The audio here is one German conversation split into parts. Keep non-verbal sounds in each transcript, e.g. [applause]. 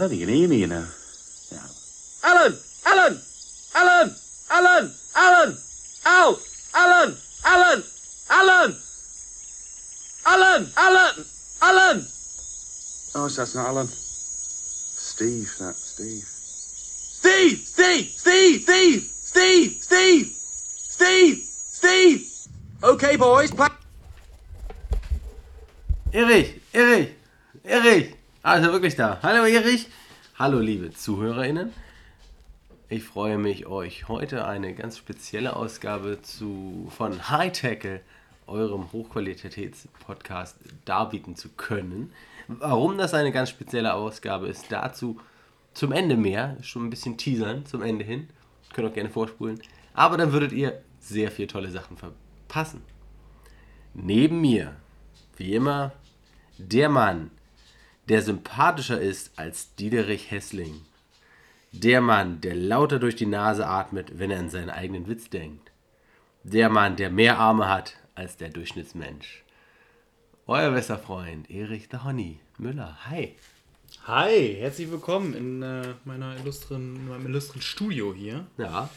I don't think you can hear me, you know. Yeah. Alan! Alan! Alan! Alan! Alan! Al! Alan! Alan! Alan! Alan! Alan! Alan! Oh, so that's not Alan. Steve, that Steve. Steve! Steve! Steve! Steve! Steve! Steve! Steve! Steve! Okay, boys, play. Erich, Erich, Erich. Ah, ist er wirklich da? Hallo Erich. Hallo liebe ZuhörerInnen. Ich freue mich, euch heute eine ganz spezielle Ausgabe zu, von High Tackle, eurem Hochqualitätspodcast, darbieten zu können. Warum das eine ganz spezielle Ausgabe ist, dazu zum Ende mehr. Schon ein bisschen teasern zum Ende hin. Könnt auch gerne vorspulen. Aber dann würdet ihr sehr viele tolle Sachen verpassen. Neben mir, wie immer, der Mann, der sympathischer ist als Diederich Hessling. Der Mann, der lauter durch die Nase atmet, wenn er an seinen eigenen Witz denkt. Der Mann, der mehr Arme hat als der Durchschnittsmensch. Euer bester Freund Erich the Honey Müller. Hi. Hi, herzlich willkommen in, äh, meiner illustren, in meinem illustren Studio hier. Ja,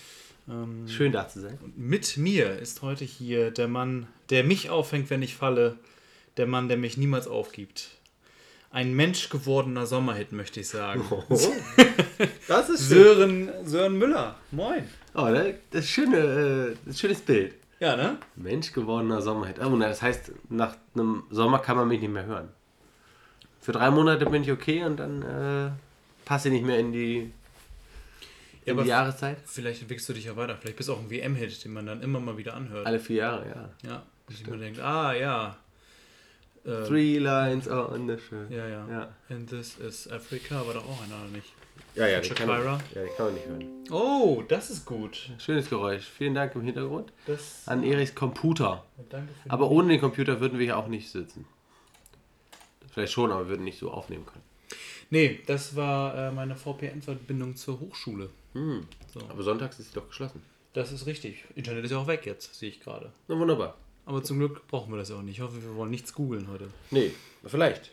Ähm, schön da zu sein. mit mir ist heute hier der Mann, der mich auffängt, wenn ich falle. Der Mann, der mich niemals aufgibt. Ein menschgewordener Sommerhit, möchte ich sagen. [laughs] Das ist Sören, Sören Müller. Moin. Oh, das das ist schöne, äh, das schönes Bild. Ja, ne? Mensch gewordener Sommerhit. Oh, das heißt, nach einem Sommer kann man mich nicht mehr hören. Für drei Monate bin ich okay und dann äh, passe ich nicht mehr in die, Ja, aber Jahreszeit. Vielleicht entwickelst du dich ja weiter. Vielleicht bist du auch ein WM-Hit, den man dann immer mal wieder anhört. Alle vier Jahre, ja. Ja. Und man denkt, ah, ja. Äh, Three lines on the shirt. Ja, ja. Ja, And this is Africa, war doch auch einer, oder nicht? ja, ja, die kann, man, ja, die kann man nicht hören. Oh, das ist gut. Schönes Geräusch. Vielen Dank im Hintergrund Das, an Erichs Computer. danke für Aber ohne den Computer würden wir hier auch nicht sitzen. Vielleicht schon, aber wir würden nicht so aufnehmen können. Nee, das war äh, meine VPN-Verbindung zur Hochschule. Hm. So. Aber sonntags ist sie doch geschlossen. Das ist richtig. Internet ist ja auch weg jetzt, sehe ich gerade. Na wunderbar. Aber zum Glück brauchen wir das ja auch nicht. Ich hoffe, wir wollen nichts googeln heute. Nee, vielleicht.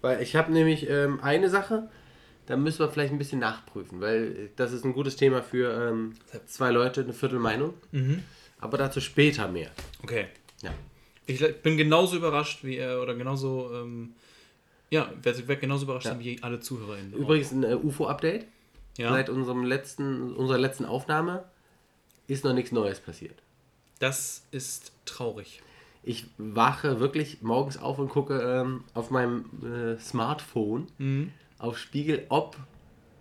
Weil ich habe nämlich ähm, eine Sache, da müssen wir vielleicht ein bisschen nachprüfen, weil das ist ein gutes Thema für ähm, zwei Leute, eine Viertelmeinung. Aber dazu später mehr. Okay. Ja. Ich bin genauso überrascht wie er, oder genauso, ähm, ja, werde werd genauso überrascht Ja. sein wie alle ZuhörerInnen. Übrigens ein äh, UFO-Update. ja, Seit unserem letzten, unserer letzten Aufnahme ist noch nichts Neues passiert. Das ist traurig. Ich wache wirklich morgens auf und gucke ähm, auf meinem äh, Smartphone auf Spiegel, ob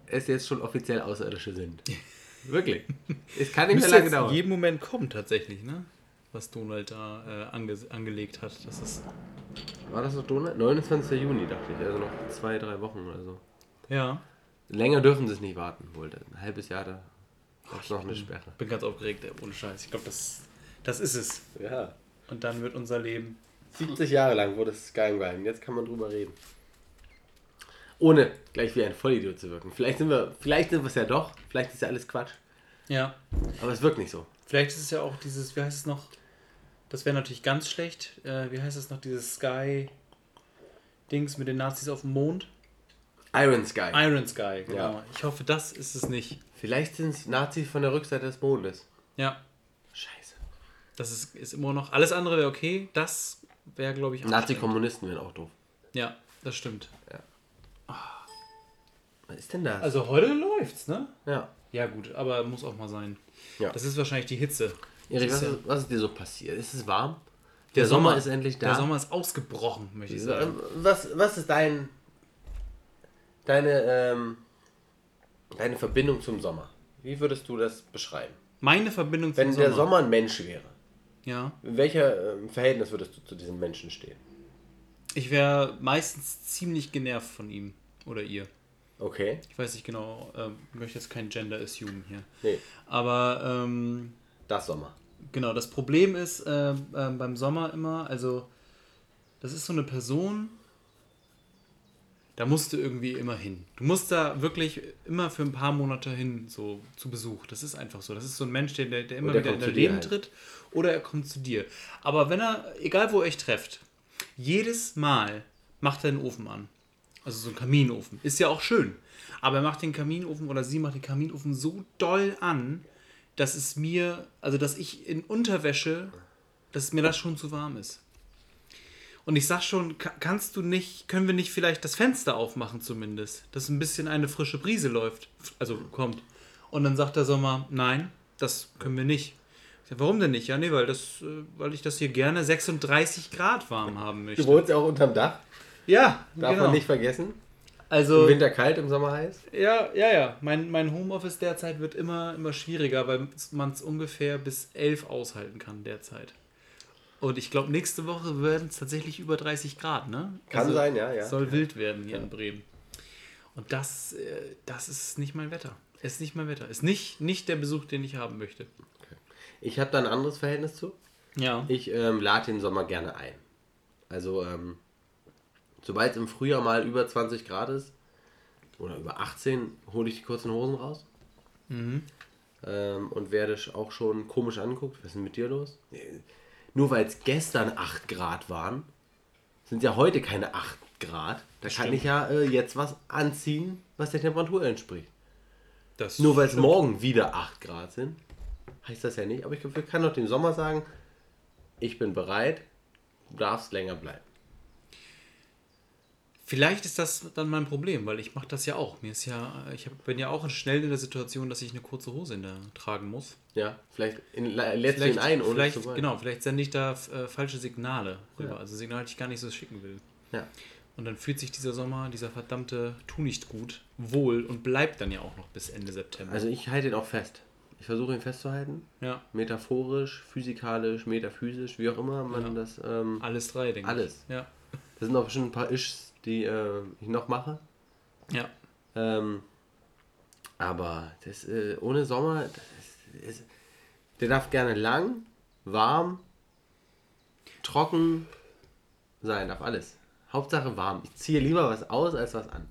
es jetzt schon offiziell Außerirdische sind. [laughs] wirklich. Es kann nicht mehr lange dauern. jeden Moment kommen tatsächlich, ne? Was Donald da äh, ange angelegt hat. Das ist, War das noch Donald? 29. Juni, dachte ich. Also noch zwei, drei Wochen oder so. ja. Länger dürfen sie es nicht warten, wohl. Ein halbes Jahr, da ist noch eine Sperre. bin ganz aufgeregt, ey, ohne Scheiß. Ich glaube, das, das ist es. Ja. Und dann wird unser Leben. 70 Jahre lang wurde es geheim gehalten. Jetzt kann man drüber reden. Ohne gleich wie ein Vollidiot zu wirken. Vielleicht sind wir, vielleicht sind wir es ja doch. Vielleicht ist ja alles Quatsch. Ja. Aber es wirkt nicht so. Vielleicht ist es ja auch dieses, wie heißt es noch? Das wäre natürlich ganz schlecht. Äh, wie heißt es noch? Dieses Sky-Dings mit den Nazis auf dem Mond? Iron Sky. Iron Sky, genau. Ja. Ich hoffe, das ist es nicht. Vielleicht sind es Nazis von der Rückseite des Mondes. Ja. Das ist, ist immer noch. Alles andere wäre okay. Das wäre, glaube ich. Nazi-Kommunisten wären auch doof. Ja, das stimmt. Was ist denn das? Also heute läuft's, ne? ja. Ja, gut, aber muss auch mal sein. Ja. Das ist wahrscheinlich die Hitze. Erik, was, ist ja- was ist dir so passiert? Ist es warm? Der, Sommer, ist endlich da. Der Sommer ist ausgebrochen, möchte ich sagen. Was, was ist dein, deine, ähm, deine Verbindung zum Sommer? Wie würdest du das beschreiben? Meine Verbindung zum Wenn Sommer. der Sommer ein Mensch wäre, Ja. in welcher ähm, Verhältnis würdest du zu diesem Menschen stehen? Ich wäre meistens ziemlich genervt von ihm oder ihr. Okay. Ich weiß nicht genau, ähm, ich möchte jetzt kein Gender Assume hier. Nee, Aber ähm, das Sommer. genau, das Problem ist äh, äh, beim Sommer immer, also das ist so eine Person, Da musst du irgendwie immer hin. Du musst da wirklich immer für ein paar Monate hin, so zu Besuch. Das ist einfach so. Das ist so ein Mensch, der, der, immer der wieder in dein Leben halt. tritt. Oder er kommt zu dir. Aber wenn er, egal wo ihr euch trefft, jedes Mal macht er einen Ofen an. Also so einen Kaminofen. Ist ja auch schön. Aber er macht den Kaminofen oder sie macht den Kaminofen so doll an, dass es mir, also dass ich in Unterwäsche, dass mir das schon zu warm ist. Und ich sag schon, ka- kannst du nicht, können wir nicht vielleicht das Fenster aufmachen zumindest, dass ein bisschen eine frische Brise läuft, also kommt. Und dann sagt der Sommer, nein, das können wir nicht. Ich sag, warum denn nicht? Ja, nee, weil, das, äh, weil ich das hier gerne 36 Grad warm haben möchte. Du wohnst ja auch unterm Dach, Ja, darf genau. man nicht vergessen. Also, Im Winter kalt, im Sommer heiß. ja, ja, ja. Mein, mein Homeoffice derzeit wird immer, immer schwieriger, weil man es ungefähr bis 11 aushalten kann derzeit. Und ich glaube, nächste Woche werden es tatsächlich über 30 Grad, ne? Kann sein, ja, ja. Soll wild werden hier in Bremen. Und das, äh, das ist nicht mein Wetter. Ist nicht mein Wetter. Ist nicht, nicht der Besuch, den ich haben möchte. Ich habe da ein anderes Verhältnis zu. Ja. Ich ähm, lade den Sommer gerne ein. Also, ähm, sobald es im Frühjahr mal über 20 Grad ist oder über 18, hole ich die kurzen Hosen raus. Ähm, und werde auch schon komisch angeguckt. Was ist denn mit dir los? Nur weil es gestern 8 Grad waren, sind ja heute keine 8 Grad. Da kann stimmt. ich ja äh, jetzt was anziehen, was der Temperatur entspricht. Das Nur weil es morgen wieder 8 Grad sind, heißt das ja nicht. Aber ich kann doch dem Sommer sagen, ich bin bereit, du darfst länger bleiben. Vielleicht ist das dann mein Problem, weil ich mache das ja auch. Mir ist ja, ich hab, bin ja auch schnell in der Situation, dass ich eine kurze Hose in der tragen muss. Ja, vielleicht in, lädst du ihn ein, vielleicht, zu wollen. genau, vielleicht sende ich da äh, falsche Signale rüber. Ja. Also Signale, die ich gar nicht so schicken will. Ja. Und dann fühlt sich dieser Sommer, dieser verdammte Tu nicht gut, wohl und bleibt dann ja auch noch bis Ende September. Also ich halte ihn auch fest. Ich versuche ihn festzuhalten. ja, Metaphorisch, physikalisch, metaphysisch, wie auch immer man Ja. das. Ähm, alles drei, denke Alles. ich. Ja. das sind auch bestimmt ein paar Ischs, die äh, ich noch mache. Ja. Ähm, aber das, äh, ohne Sommer, das ist, der darf gerne lang, warm, trocken sein, darf alles. Hauptsache warm. Ich ziehe lieber was aus als was an.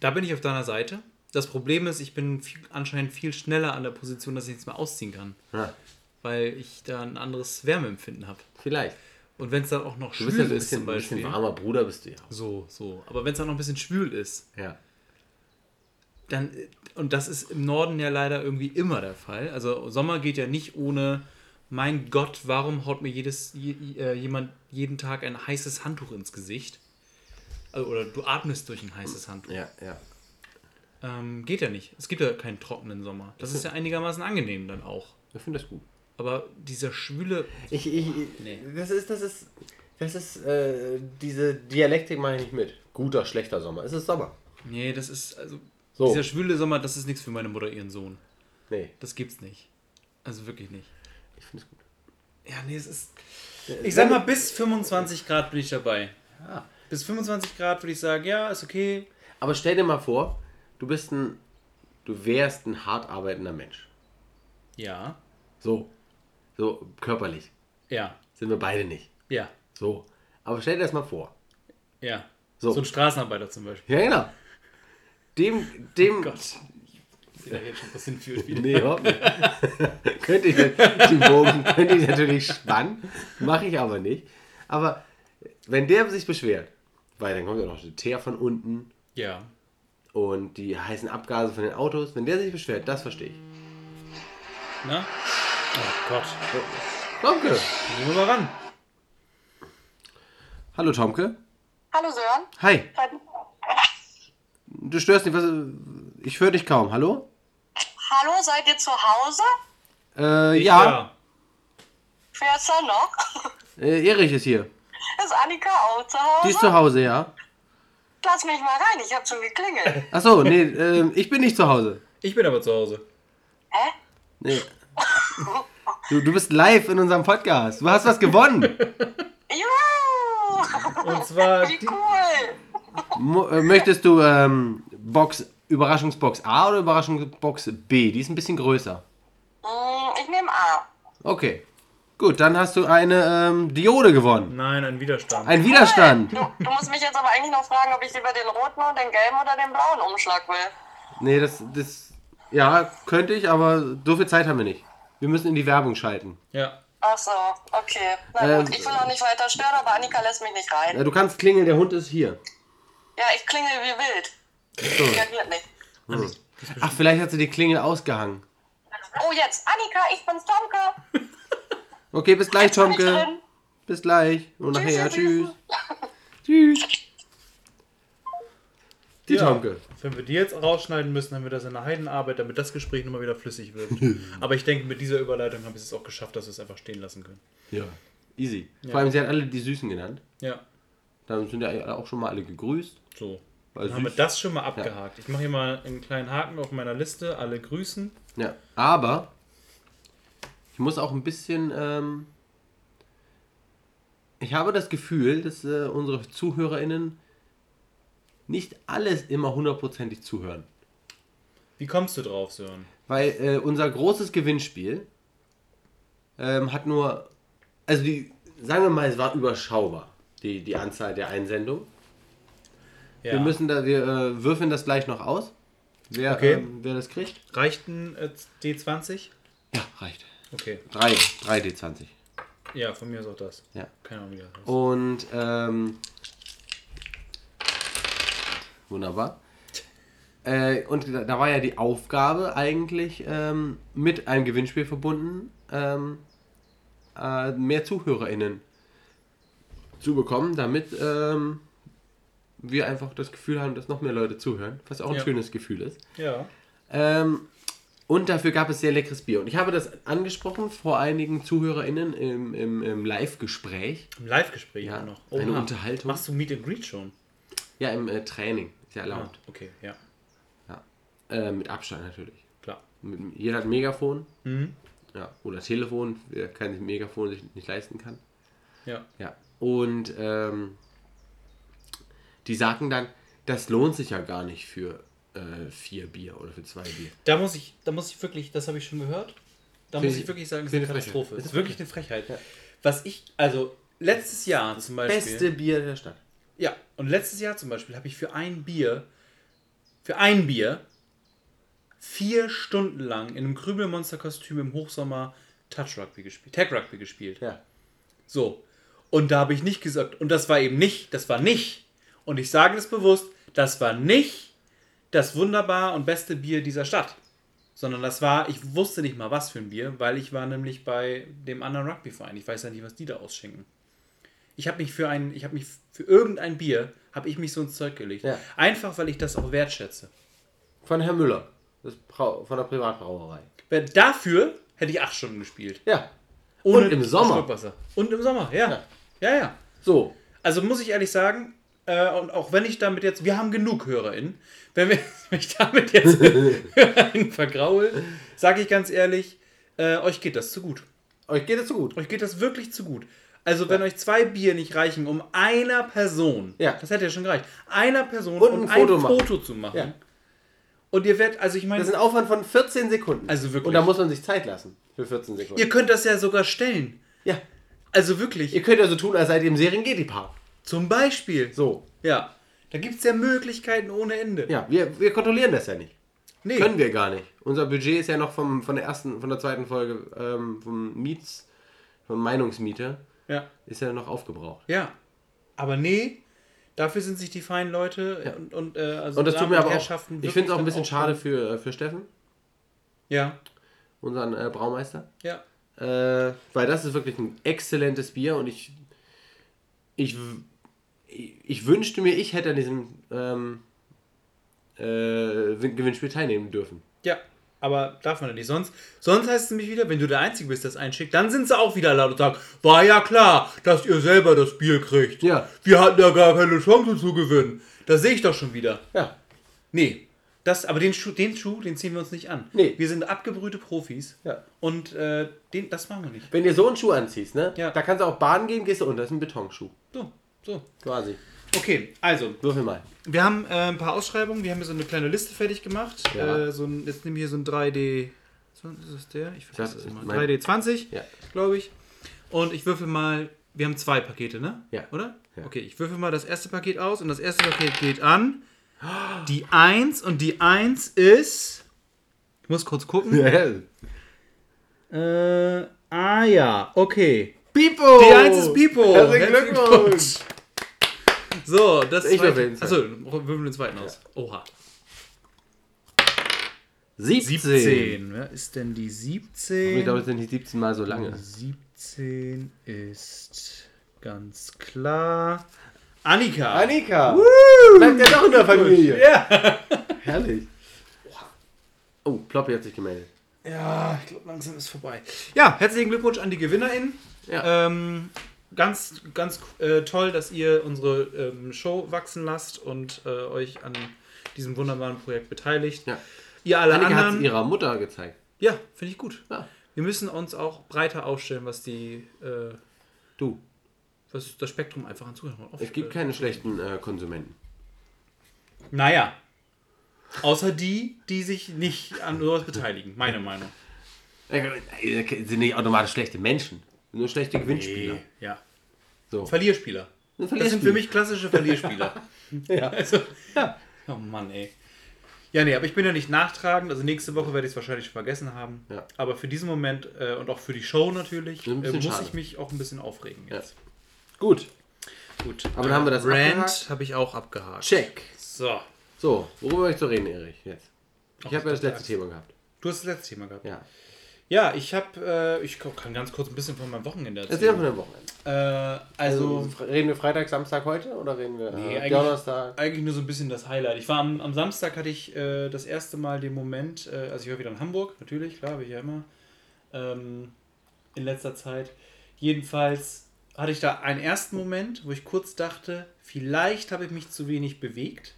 Da bin ich auf deiner Seite. Das Problem ist, ich bin viel, anscheinend viel schneller an der Position, dass ich nichts mehr ausziehen kann. Ja, Weil ich da ein anderes Wärmeempfinden habe. vielleicht. Und wenn es dann auch noch schwül ja so ist zum bisschen, ein bisschen Beispiel. warmer Bruder, bist du ja. So, so. Aber wenn es dann noch ein bisschen schwül ist, Ja. dann, und das ist im Norden ja leider irgendwie immer der Fall. Also Sommer geht ja nicht ohne, mein Gott, warum haut mir jedes, je, äh, jemand jeden Tag ein heißes Handtuch ins Gesicht? Also, oder du atmest durch ein heißes Handtuch. Ja, ja. Ähm, geht ja nicht. Es gibt ja keinen trockenen Sommer. Das ist ja einigermaßen angenehm dann auch. Ich finde das gut. Aber dieser schwüle. Ich, ich, Nee. das ist, das ist, das ist, äh, diese Dialektik mache ich nicht mit. Guter, schlechter Sommer. Es ist Sommer. Nee, das ist. Also, So. dieser schwüle Sommer, das ist nichts für meine Mutter, ihren Sohn. Nee, Das gibt's nicht. Also wirklich nicht. ich finde es gut. Ja, nee, es ist. Ich sag mal, bis 25 Grad bin ich dabei. Ja. Bis 25 Grad würde ich sagen, ja, ist okay. Aber stell dir mal vor, du bist ein, du wärst ein hart arbeitender Mensch. Ja. So. So körperlich. Ja. Sind wir beide nicht. Ja. So. Aber stell dir das mal vor. Ja. So. So, ein Straßenarbeiter zum Beispiel. Ja, genau. Dem, dem. Gott. Ich jetzt schon was hinführt wieder. Nee, überhaupt nicht. [laughs] könnte ich, den Bogen könnte ich natürlich spannen, mache ich aber nicht. Aber wenn der sich beschwert, weil dann kommt ja noch der Teer von unten Ja. und die heißen Abgase von den Autos, wenn der sich beschwert, das verstehe ich. Na? Oh Gott. Tomke! Gehen wir mal ran. Hallo Tomke. Hallo Sören. Hi. Du störst nicht, was. Ich höre dich kaum. Hallo? Hallo, seid ihr zu Hause? Äh, ja. Wer ist da noch? Äh, Erich ist hier. Ist Annika auch zu Hause? Die ist zu Hause, ja. Lass mich mal rein, ich hab schon geklingelt. Achso, nee, ähm, ich bin nicht zu Hause. Ich bin aber zu Hause. Hä? Nee. Du, du bist live in unserem Podcast. Du hast was gewonnen. Juhu! Und zwar. Wie cool! Äh, Möchtest du ähm, Box, Überraschungsbox A oder Überraschungsbox B? Die ist ein bisschen größer. Hm, Ich nehme A. Okay. Gut, dann hast du eine ähm, Diode gewonnen. Nein, ein Widerstand. Ein Widerstand. Du, du musst mich jetzt aber eigentlich noch fragen, ob ich lieber den roten und den gelben oder den blauen Umschlag will. Nee, das, das. Ja, könnte ich, aber so viel Zeit haben wir nicht. Wir müssen in die Werbung schalten. ja. Ach so, okay. Na Ähm, gut, ich will auch nicht weiter stören, aber Annika lässt mich nicht rein. Ja, du kannst klingeln, der Hund ist hier. Ja, ich klingel wie wild. So. Reagiert nicht. Ach, vielleicht hat sie die Klingel ausgehangen. Oh, jetzt, Annika, ich bin's, Tomke. [laughs] Okay, bis gleich, Tomke. Bis gleich. Und nachher, Tschüss, tschüss. Tschüss. [laughs] Die Ja. Tomke. Wenn wir die jetzt rausschneiden müssen, haben wir das in der Heidenarbeit, damit das Gespräch nochmal wieder flüssig wird. [laughs] Aber ich denke, mit dieser Überleitung haben wir es auch geschafft, dass wir es einfach stehen lassen können. Ja. Easy. Vor allem, sie hat alle die Süßen genannt. Ja, Dann sind ja auch schon mal alle gegrüßt. so. Weil Dann haben wir süß. das schon mal abgehakt. Ich mache hier mal einen kleinen Haken auf meiner Liste. Alle grüßen. Ja, aber ich muss auch ein bisschen. Ähm, ich habe das Gefühl, dass äh, unsere ZuhörerInnen nicht alles immer hundertprozentig zuhören. Wie kommst du drauf, Sören? Weil äh, unser großes Gewinnspiel ähm, hat nur. Also, die, sagen wir mal, es war überschaubar, die, die Anzahl der Einsendungen. Ja. Wir müssen da, wir äh, würfeln das gleich noch aus. Wer, Okay. ähm, wer das kriegt? Reicht ein äh, D20? Ja, reicht. Okay. 3, 3 D20. Ja, von mir ist auch das. Ja. Keine Ahnung, wie das heißt. Und ähm, wunderbar. Äh, und da, war ja die Aufgabe eigentlich ähm, mit einem Gewinnspiel verbunden, ähm, äh, mehr ZuhörerInnen zu bekommen, damit ähm, wir einfach das Gefühl haben, dass noch mehr Leute zuhören, was auch ein Ja. schönes Gefühl ist. Ja. Ähm, und dafür gab es sehr leckeres Bier. Und ich habe das angesprochen vor einigen ZuhörerInnen im, im, im Live-Gespräch. Im Live-Gespräch Ja, noch. eine Oha. Unterhaltung. Machst du Meet and Greet schon? Ja, im äh, Training. Ist ja Ah, erlaubt. okay, ja. Ja. Äh, mit Abstand natürlich. Klar. Jeder hat ein Megafon. Mhm. Ja. Oder Telefon, wer kein Megafon sich nicht leisten kann. Ja. Ja. Und ähm, die sagten dann, das lohnt sich ja gar nicht für äh, vier Bier oder für zwei Bier. Da muss ich, da muss ich wirklich, das habe ich schon gehört. Da Finde muss ich- ich wirklich sagen, es ist eine Katastrophe. Es ist wirklich eine Frechheit. Was ich, also letztes Jahr zum Beispiel. Beste Bier der Stadt. Ja, und letztes Jahr zum Beispiel habe ich für ein Bier, für ein Bier, vier Stunden lang in einem Krümelmonster-Kostüm im Hochsommer Touch Rugby gespielt, Tag Rugby gespielt. Ja. So. Und da habe ich nicht gesagt, und das war eben nicht, das war nicht, und ich sage das bewusst, das war nicht das wunderbar und beste Bier dieser Stadt. Sondern das war, ich wusste nicht mal was für ein Bier, weil ich war nämlich bei dem anderen Rugbyverein. Ich weiß ja nicht, was die da ausschenken. Ich habe mich für ein, ich habe mich für irgendein Bier, habe ich mich so ins Zeug gelegt. Ja. Einfach, weil ich das auch wertschätze. Von Herrn Müller. Das Brau von der Privatbrauerei. Weil Dafür hätte ich acht Stunden gespielt. Ja. Ohne Und im Sommer. Und im Sommer, ja. Ja, ja. So. Also muss ich ehrlich sagen, äh, und auch wenn ich damit jetzt, wir haben genug HörerInnen, wenn, wir, [laughs] wenn ich damit jetzt [laughs] HörerInnen vergraul, sage ich ganz ehrlich, äh, euch geht das zu gut. Euch geht es so gut. Euch geht das wirklich zu gut. Also wenn euch zwei Bier nicht reichen, um einer Person, Ja. das hätte ja schon gereicht, einer Person Und um ein Foto ein. Foto zu machen. Ja. Und ihr werdet, also ich meine, Das ist ein Aufwand von 14 Sekunden. Also wirklich. Und da muss man sich Zeit lassen. Für 14 Sekunden. ihr könnt das ja sogar stellen. ja. Also wirklich. Ihr könnt ja so tun, als seid ihr im Serengeti-Park. Zum Beispiel. So. Ja. Da gibt es ja Möglichkeiten ohne Ende. Ja, wir, wir kontrollieren das ja nicht. Nee. Können wir gar nicht. Unser Budget ist ja noch vom, von der ersten, von der zweiten Folge ähm, vom Miets, vom Meinungsmieter, Ja. ist ja noch aufgebraucht. Ja. Aber nee, dafür sind sich die feinen Leute und, und, äh, also Und das tut mir aber auch. Ich finde es auch ein bisschen dann schade für, äh, für Steffen, Ja. unseren äh, Braumeister. Ja. Äh, weil das ist wirklich ein exzellentes Bier und ich, ich, ich wünschte mir, ich hätte an diesem ähm, äh, Gewinnspiel teilnehmen dürfen. Ja. Aber darf man ja nicht. Sonst, sonst heißt es nämlich wieder, wenn du der Einzige bist, der das einschickt, dann sind sie auch wieder laut und sagen, war ja klar, dass ihr selber das Bier kriegt. Ja. Wir hatten ja gar keine Chance zu gewinnen. Das sehe ich doch schon wieder. Ja. Nee. Das, aber den Schuh, den Schuh, den ziehen wir uns nicht an. Nee. Wir sind abgebrühte Profis. Ja. Und äh, den, das machen wir nicht. Wenn ihr so einen Schuh anziehst, ne? Ja. Da kannst du auch baden gehen, gehst du unter. Das ist ein Betonschuh. So, so. Quasi. Okay, also, Würfel mal. Wir haben äh, ein paar Ausschreibungen. Wir haben hier so eine kleine Liste fertig gemacht. Ja. Äh, so ein, jetzt nehmen wir hier so ein 3D. So, ist das der? Ich vergesse Das das immer. mein- 3D20, Ja. glaube ich. Und ich würfel mal. Wir haben zwei Pakete, ne? Ja. Oder? Ja. Okay, ich würfel mal das erste Paket aus und das erste Paket geht an. Die 1 und die 1 ist. Ich muss kurz gucken. [laughs] Äh, ah ja, okay. Pipo! Die 1 ist Pipo. Herzlichen Glückwunsch! So, das Ich zweite- würfel Achso, würfel den zweiten aus. Oha. 17. 17. Wer ist denn die Ich 17? glaube, es sind nicht 17 Mal so lange. 17 ist ganz klar. Annika. Annika! Bleibt ja doch in der Familie. Ja. [laughs] Herrlich. Oh, Ploppy hat sich gemeldet. Ja, ich glaube, langsam ist vorbei. Ja, herzlichen Glückwunsch an die GewinnerInnen. Ja. Ähm, ganz, ganz äh, toll, dass ihr unsere ähm, Show wachsen lasst und äh, euch an diesem wunderbaren Projekt beteiligt. Ja. Ihr alle Annika anderen. ihrer Mutter gezeigt. Ja, finde ich gut. Ja. Wir müssen uns auch breiter aufstellen, was die äh, Du, was das Spektrum einfach an Zuhörern auf. es gibt keine schlechten äh, Konsumenten. Naja. Außer die, die sich nicht an sowas beteiligen. Meine Meinung. [laughs] Äh, sind nicht automatisch schlechte Menschen. Nur schlechte Gewinnspieler. Ja. So. Verlierspieler. Ein Das sind für mich klassische Verlierspieler. [laughs] Ja. Also, Ja. oh Mann, ey. Ja, nee, aber ich bin ja nicht nachtragend. Also nächste Woche werde ich es wahrscheinlich schon vergessen haben. Ja. Aber für diesen Moment äh, und auch für die Show natürlich äh, muss schade. ich mich auch ein bisschen aufregen jetzt. Gut. Gut. Aber dann haben wir das Rant abgehakt. habe ich auch abgehakt. Check. So. So, worüber möchtest du reden, Erich? Jetzt. Ich habe ja das letzte Thema gehabt. Du hast das letzte Thema gehabt. Ja. Ja, ich habe, äh, ich kann ganz kurz ein bisschen von meinem Wochenende Erzähl erzählen. von dem Wochenende. Äh, also, Also, reden wir Freitag, Samstag heute oder reden wir Nee, äh, eigentlich- Donnerstag? eigentlich nur so ein bisschen das Highlight. Ich war am, am Samstag hatte ich äh, das erste Mal den Moment, äh, also ich war wieder in Hamburg, natürlich, klar, wie ich ja immer, ähm, in letzter Zeit. Jedenfalls hatte ich da einen ersten Moment, wo ich kurz dachte, vielleicht habe ich mich zu wenig bewegt,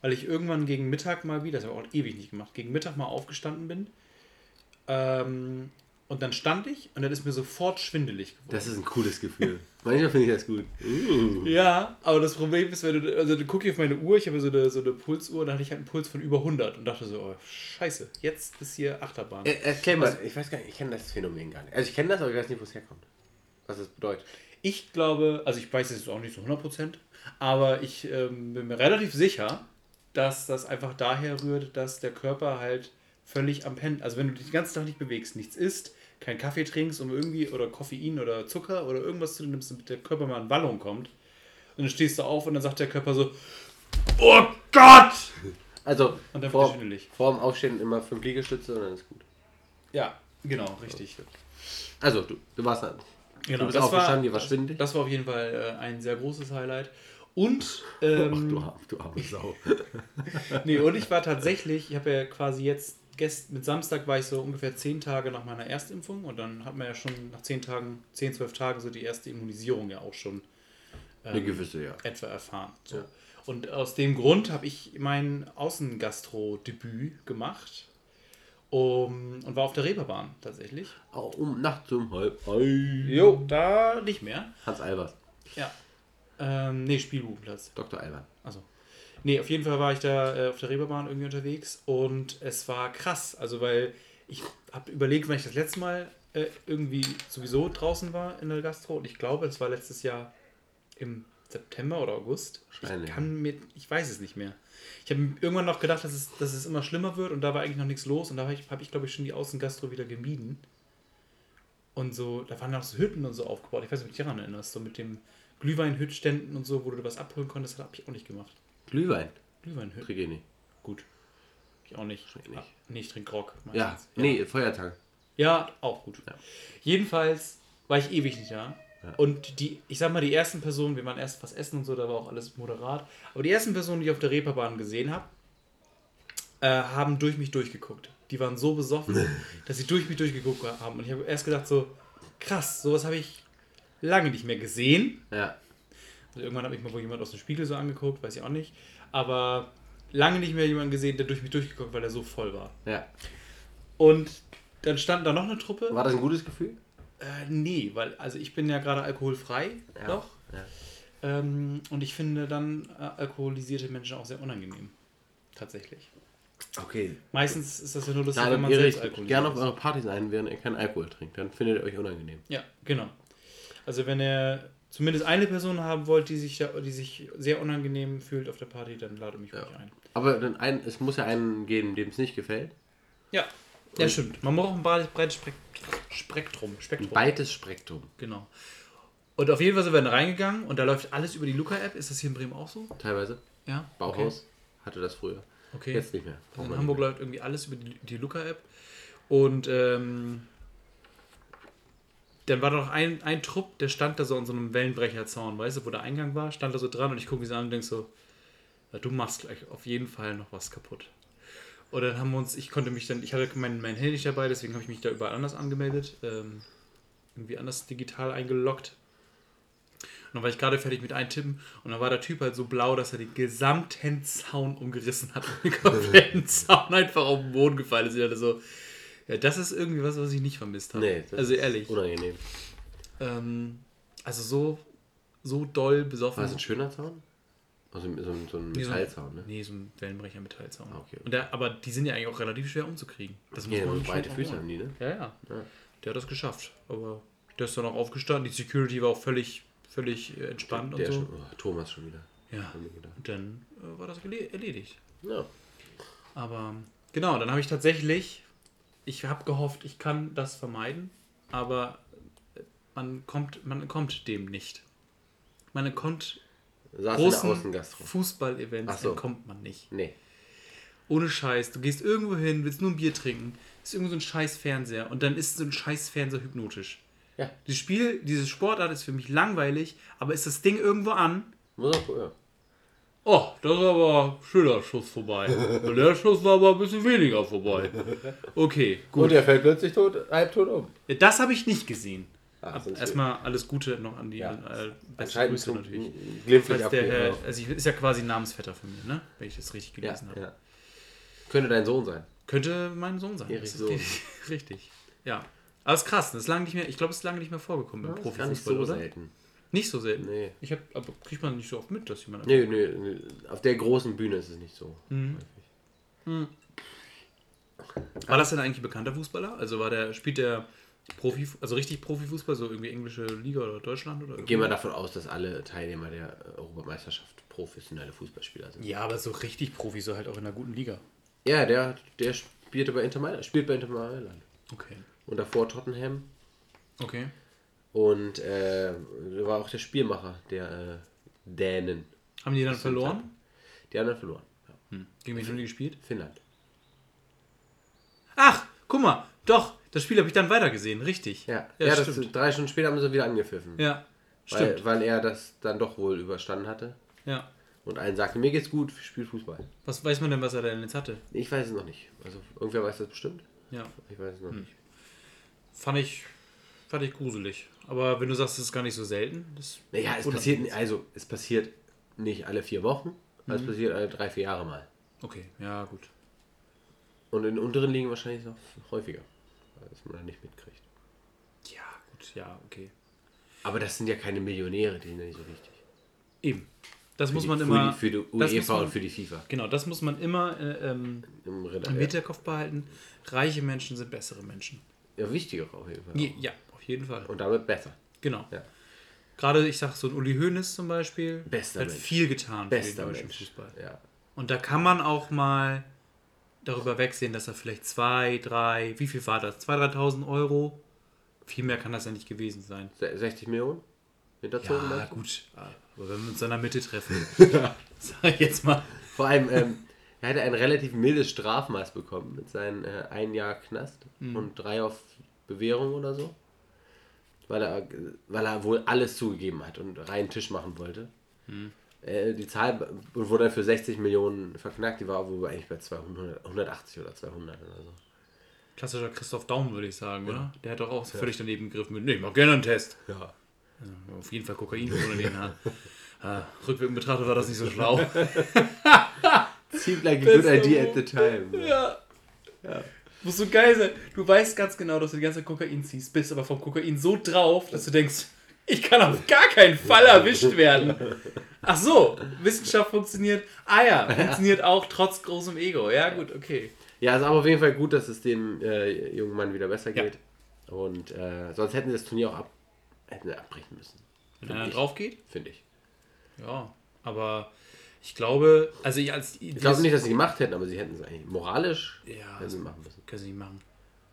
weil ich irgendwann gegen Mittag mal wieder, das habe ich auch ewig nicht gemacht, gegen Mittag mal aufgestanden bin. Ähm, und dann stand ich und dann ist mir sofort schwindelig geworden. Das ist ein cooles Gefühl. Manchmal finde ich das gut. Uh. Ja, aber das Problem ist, wenn du, also du guckst auf meine Uhr, ich habe so eine, so eine Pulsuhr, da hatte ich halt einen Puls von über 100 und dachte so, oh, scheiße, jetzt ist hier Achterbahn. Er, erklär mal, ich weiß gar nicht, ich kenne das Phänomen gar nicht. Also ich kenne das, aber ich weiß nicht, wo es herkommt. Was das bedeutet. Ich glaube, also ich weiß es jetzt auch nicht so 100%, aber ich ähm, bin mir relativ sicher, dass das einfach daher rührt, dass der Körper halt völlig am Pennen, also wenn du dich den ganzen Tag nicht bewegst, nichts isst, keinen Kaffee trinkst, um irgendwie, oder Koffein oder Zucker oder irgendwas zu dir nimmst, damit der Körper mal in Wallung kommt, und dann stehst du auf und dann sagt der Körper so, oh Gott! Also Und dann vor, vor dem Aufstehen immer fünf Liegestütze und dann ist gut. Ja, genau, richtig. Also du, du warst dann. Genau, du bist das aufgestanden, war, dir war schwindelig. Das war auf jeden Fall äh, ein sehr großes Highlight. Und, Ach, ähm, du, arm- du arme [laughs] Sau. nee, und ich war tatsächlich, ich habe ja quasi jetzt, gest, mit Samstag war ich so ungefähr zehn Tage nach meiner Erstimpfung und dann hat man ja schon nach zehn Tagen, zehn, zwölf Tagen so die erste Immunisierung ja auch schon ähm, Eine gewisse, ja. etwa erfahren. So. Ja. Und aus dem Grund habe ich mein Außengastro-Debüt gemacht um, und war auf der Reeperbahn tatsächlich. Auch um nachts um halb eins. Jo, da nicht mehr. Hans Albers, Ja. Ähm, nee, Spielbubenplatz. Dr. Alban. Also. Nee, auf jeden Fall war ich da äh, auf der Reeperbahn irgendwie unterwegs und es war krass. Also, weil ich habe überlegt, wann ich das letzte Mal äh, irgendwie sowieso draußen war in der Gastro und ich glaube, es war letztes Jahr im September oder August. Ich kann mir, ich weiß es nicht mehr. Ich habe irgendwann noch gedacht, dass es, dass es immer schlimmer wird und da war eigentlich noch nichts los und da habe ich, hab ich glaube ich, schon die Außengastro wieder gemieden. Und so, da waren auch so Hütten und so aufgebaut. Ich weiß nicht, ob du dich daran erinnerst, so mit dem Glühweinhütständen und so, wo du was abholen konntest, habe ich auch nicht gemacht. Glühwein. Glühweinhütten. Trinke ich nicht. Gut. Ich auch nicht. Trink nicht. Ah, nee, ich trinke Grog. Ja, meistens. nee, Feuertag. Ja, auch gut. Ja. Jedenfalls war ich ewig nicht da. Ja. Und die, ich sag mal, die ersten Personen, wir waren erst was essen und so, da war auch alles moderat. Aber die ersten Personen, die ich auf der Reeperbahn gesehen habe, äh, haben durch mich durchgeguckt. Die waren so besoffen, [laughs] dass sie durch mich durchgeguckt haben. Und ich habe erst gedacht, so, krass, sowas habe ich lange nicht mehr gesehen. Ja. Also irgendwann habe ich mal wohl jemand aus dem Spiegel so angeguckt, weiß ich auch nicht. Aber lange nicht mehr jemanden gesehen, der durch mich durchgeguckt, weil er so voll war. Ja. Und dann stand da noch eine Truppe. War das ein gutes Gefühl? Äh, nee, weil also ich bin ja gerade alkoholfrei Ja. noch. Ja. Ähm, und ich finde dann äh, alkoholisierte Menschen auch sehr unangenehm. Tatsächlich. Okay. Meistens ist das ja nur lustig, Nein, wenn man ihr selbst richtet Alkohol gerne auf eure Partys ein, während ihr keinen Alkohol trinkt. Dann findet ihr euch unangenehm. Ja, genau. Also wenn ihr zumindest eine Person haben wollt, die sich, da, die sich sehr unangenehm fühlt auf der Party, dann lade mich ruhig ein. Aber dann ein, es muss ja einen geben, dem es nicht gefällt. Ja, ja stimmt. Man braucht ein breites, breites Spek Spektrum. Spektrum. Ein weites Spektrum. Genau. Und auf jeden Fall sind wir dann reingegangen und da läuft alles über die Luca-App. Ist das hier in Bremen auch so? Teilweise. Ja. Bauhaus hatte das früher. Okay. okay. Jetzt nicht mehr. Braucht In Hamburg läuft irgendwie alles über die, die Luca-App. Und ähm, dann war da noch ein, ein Trupp, der stand da so an so einem Wellenbrecherzaun, weißt du, wo der Eingang war, stand da so dran und ich gucke mich an und denke so, ja, du machst gleich auf jeden Fall noch was kaputt. Und dann haben wir uns, ich konnte mich dann, ich hatte mein, mein Handy nicht dabei, deswegen habe ich mich da überall anders angemeldet, ähm, irgendwie anders digital eingeloggt. Und dann war ich gerade fertig mit eintippen und dann war der Typ halt so blau, dass er den gesamten Zaun umgerissen hat und den [laughs] kompletten Zaun einfach auf den Boden gefallen ist. Ich dachte so, ja, das ist irgendwie was, was ich nicht vermisst habe. Nee, also ehrlich. Unangenehm. Ähm, also so, so doll besoffen. War das ein schöner Zaun? Also so ein, so ein Metallzaun, ne? Nee, so ein Wellenbrecher Metallzaun. Ah, okay. Und der, aber die sind ja eigentlich auch relativ schwer umzukriegen. Das muss Ja, man so schon breite auch Füße haben die, ne? Ja, ja, Ja. Der hat das geschafft. Aber der ist dann auch aufgestanden. Die Security war auch völlig, völlig äh, entspannt Der und so. schon, oh, Thomas schon wieder. Ja. Und dann äh, war das erledigt. Ja. Aber genau, dann habe ich tatsächlich, ich habe gehofft, ich kann das vermeiden, aber man kommt, man kommt dem nicht. Man kommt Saß großen. Fußball-Events so. entkommt man nicht. Nee. Ohne Scheiß, du gehst irgendwo hin, willst nur ein Bier trinken, ist irgendwo so ein scheiß Fernseher und dann ist so ein scheiß Fernseher hypnotisch. Ja. Das Spiel, diese Sportart ist für mich langweilig, aber ist das Ding irgendwo an, Muss auch, ja. Oh, das ist aber ein schöner Schuss vorbei. Der Schuss war aber ein bisschen weniger vorbei. Okay, gut. Und er fällt plötzlich tot, halbtot um. Das habe ich nicht gesehen. Sonst- Erstmal alles Gute noch an die Ja. äh, beste Anscheinend Grüße natürlich. glimpflich der. Herr- also ich, ist ja quasi ein Namensvetter von mir, ne? Wenn ich das richtig Ja, gelesen habe. ja. Könnte dein Sohn sein. Könnte mein Sohn sein. Erich Sohn. richtig- [laughs] richtig. Ja. Aber ist krass, das ist lange nicht mehr, ich glaube, es ist lange nicht mehr vorgekommen im ist gar Profifußball, so oder? selten. Nicht so selten. Nee. Ich hab, aber kriegt man nicht so oft mit, dass jemand. Nee, nee, nee. Auf der großen Bühne ist es nicht so. Mhm. häufig. War das denn eigentlich ein bekannter Fußballer? Also war der, spielt der Profi, also richtig Profifußball, so irgendwie englische Liga oder Deutschland oder Gehen wir davon aus, dass alle Teilnehmer der Europameisterschaft professionelle Fußballspieler sind. Ja, aber so richtig Profi, so halt auch in einer guten Liga. Ja, der, der spielte bei Inter Mailand, spielt bei Inter Mailand. Okay. Und davor Tottenham. Okay. Und äh, war auch der Spielmacher der äh, Dänen. Haben die dann verloren? Die haben dann verloren. Ja. Hm. Gegen wen haben die gespielt? Finnland. Ach, guck mal, doch, das Spiel habe ich dann weitergesehen, richtig. Ja, ja, ja, das, stimmt. drei Stunden später haben sie wieder angepfiffen. Ja, stimmt. weil, weil er das dann doch wohl überstanden hatte. ja. Und einen sagte, mir geht's gut, spiel Fußball. Was weiß man denn, was er denn jetzt hatte? Ich weiß es noch nicht. Also irgendwer weiß das bestimmt. Ja. Ich weiß es noch nicht. Fand ich, fand ich gruselig. Aber wenn du sagst, es ist gar nicht so selten, das Naja, es passiert, mich. also es passiert nicht alle vier Wochen, Mhm. es passiert alle drei, vier Jahre mal. Okay, ja, gut. Und in unteren Ligen wahrscheinlich noch häufiger, weil das man dann nicht mitkriegt. Ja, gut, ja, okay. Aber das sind ja keine Millionäre, die sind ja nicht so wichtig. Eben. Das Für muss die, man für immer. Die, für die das muss UEFA man- und für die FIFA. Genau, das muss man immer äh, ähm, Im ja. Hinterkopf behalten. Reiche Menschen sind bessere Menschen. ja, wichtiger auf jeden Fall. Je, ja, auf jeden Fall. Und damit besser. Genau. Ja. Gerade, ich sag so ein Uli Hoeneß zum Beispiel, Bester hat Mensch. viel getan Bester für den deutschen Mensch. Fußball. Ja. Und da kann man auch mal darüber wegsehen, dass er vielleicht zwei, drei, wie viel war das? 2.000, 3.000 Euro? Viel mehr kann das ja nicht gewesen sein. Se- 60 Millionen? Hinterzogen? Ja, gut. Aber wenn wir uns in der Mitte treffen, [laughs] sag ich jetzt mal. Vor allem, ähm, er hatte ein relativ mildes Strafmaß bekommen mit seinen äh, ein Jahr Knast Mhm. und drei auf Bewährung oder so. Weil er, weil er wohl alles zugegeben hat und reinen Tisch machen wollte. Mhm. Äh, die Zahl wurde für 60 Millionen verknackt, die war wohl eigentlich bei 200, 180 oder 200 oder so. Klassischer Christoph Daum, würde ich sagen, oder? Der hat doch auch völlig daneben gegriffen mit, nee, ich mach gerne einen Test. Ja. Auf jeden Fall Kokain ohne den Haar. Ah, rückwirkend betrachtet war das nicht so [laughs] schlau. Seemed like a good idea at the time. Ja. Muss so geil sein. Du weißt ganz genau, dass du die ganze Zeit Kokain ziehst, bist aber vom Kokain so drauf, dass du denkst, ich kann auf gar keinen Fall erwischt werden. Ach so, Wissenschaft funktioniert. Ah ja, funktioniert auch trotz großem Ego. Ja, gut, okay. Ja, ist aber auf jeden Fall gut, dass es dem äh, jungen Mann wieder besser Ja. geht. Und äh, sonst hätten sie das Turnier auch ab, hätten sie abbrechen müssen. Wenn er ich. drauf geht? Finde ich. Ja, aber ich glaube, also ich als Ich glaube nicht, dass sie gemacht hätten, aber sie hätten es eigentlich moralisch Ja, hätten sie machen müssen. Können sie nicht machen.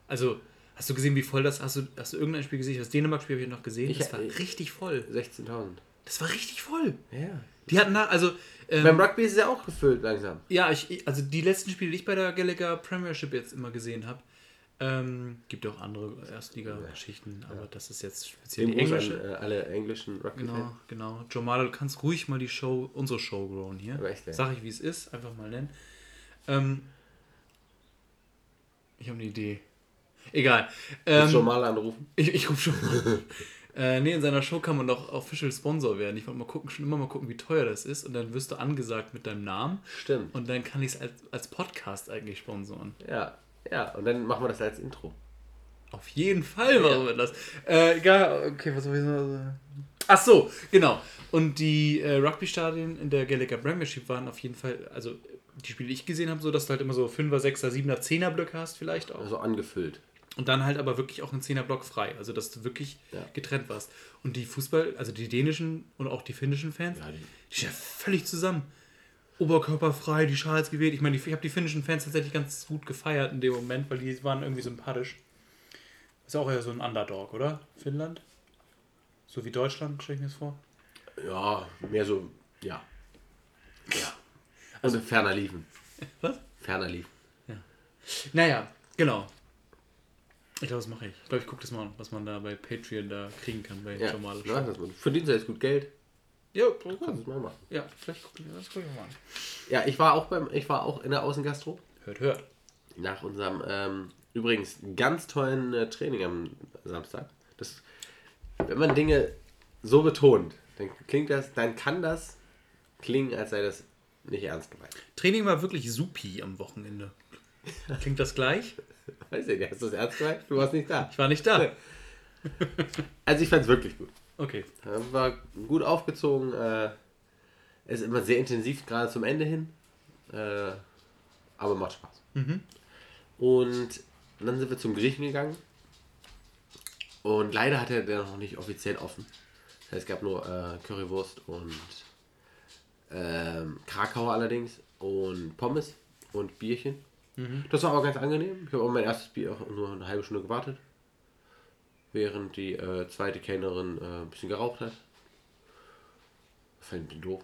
Also, hast du gesehen, wie voll das? Hast du, hast du irgendein Spiel gesehen? Das Dänemark-Spiel habe ich noch gesehen. Ich- das war ich- richtig voll. 16.000. Das war richtig voll. Ja. Die hatten da, also. Ähm, Beim Rugby ist es ja auch gefüllt langsam. ja, ich, ich- also die letzten Spiele, die ich bei der Gallagher Premiership jetzt immer gesehen habe, ähm, gibt auch andere Erstliga-Geschichten, aber das ist jetzt speziell Den die englische. an äh, alle englischen Rugby-Fans. Genau, genau. Jamal, du kannst ruhig mal die Show, unsere Show growen hier. Aber echt, ja. Sag ich, wie es ist, einfach mal nennen. Ähm, ich habe eine Idee. Egal. Ähm, mal anrufen. ich ich rufe schon mal. äh, nee, in seiner Show kann man doch Official Sponsor werden. Ich wollte mal gucken, schon immer mal gucken, wie teuer das ist. Und dann wirst du angesagt mit deinem Namen. Stimmt. Und dann kann ich es als, als Podcast eigentlich sponsoren. Ja, ja. Und dann machen wir das als Intro. Auf jeden Fall machen wir das. Äh, egal, okay, was soll ich sagen? Ach so, genau. Und die äh, Rugby-Stadien in der Gallagher Premiership waren auf jeden Fall, also die Spiele, die ich gesehen habe, so, dass du halt immer so 5er, 6er, 7er, 10er Blöcke hast vielleicht auch. Also angefüllt. Und dann halt aber wirklich auch ein 10er Block frei. Also, dass du wirklich Ja. getrennt warst. Und die Fußball, also die dänischen und auch die finnischen Fans, Ja, die- die stehen ja völlig zusammen. Oberkörperfrei, die Schals gewählt. Ich meine, ich habe die finnischen Fans tatsächlich ganz gut gefeiert in dem Moment, weil die waren irgendwie sympathisch. Ist auch eher so ein Underdog, oder? Finnland? So wie Deutschland, stelle ich mir das vor. Ja, mehr so, ja. Ja. Also ferner liefen. [laughs] Was? Ferner liefen. Naja, genau. Ich glaube, das mache ich. Ich glaube, ich gucke das mal an, was man da bei Patreon da kriegen kann, bei Ja, normale ja das man verdienst ja jetzt gut Geld. Ja, Kannst du mal machen. ja, vielleicht gucke ich das guck ich mal an. Ja, ich war auch beim, ich war auch in der Außengastro. Hört, hört. Nach unserem ähm, übrigens ganz tollen äh, Training am Samstag. Das, wenn man Dinge so betont, dann klingt das, dann kann das klingen, als sei das nicht ernst gemeint. Training war wirklich supi am Wochenende. Klingt das gleich? [laughs] Weiß ich nicht, hast du das ernst gemeint? Du warst nicht da. Ich war nicht da. [laughs] Also ich fand es wirklich gut. Okay. War gut aufgezogen. Äh, ist immer sehr intensiv, gerade zum Ende hin. Äh, aber macht Spaß. Und dann sind wir zum Griechen gegangen. Und leider hatte der noch nicht offiziell offen. Das heißt, es gab nur äh, Currywurst und ähm, Krakau allerdings und Pommes und Bierchen. Das war aber ganz angenehm. Ich habe auch mein erstes Bier auch nur eine halbe Stunde gewartet. Während die äh, zweite Kellnerin äh, ein bisschen geraucht hat. Fand ich doof.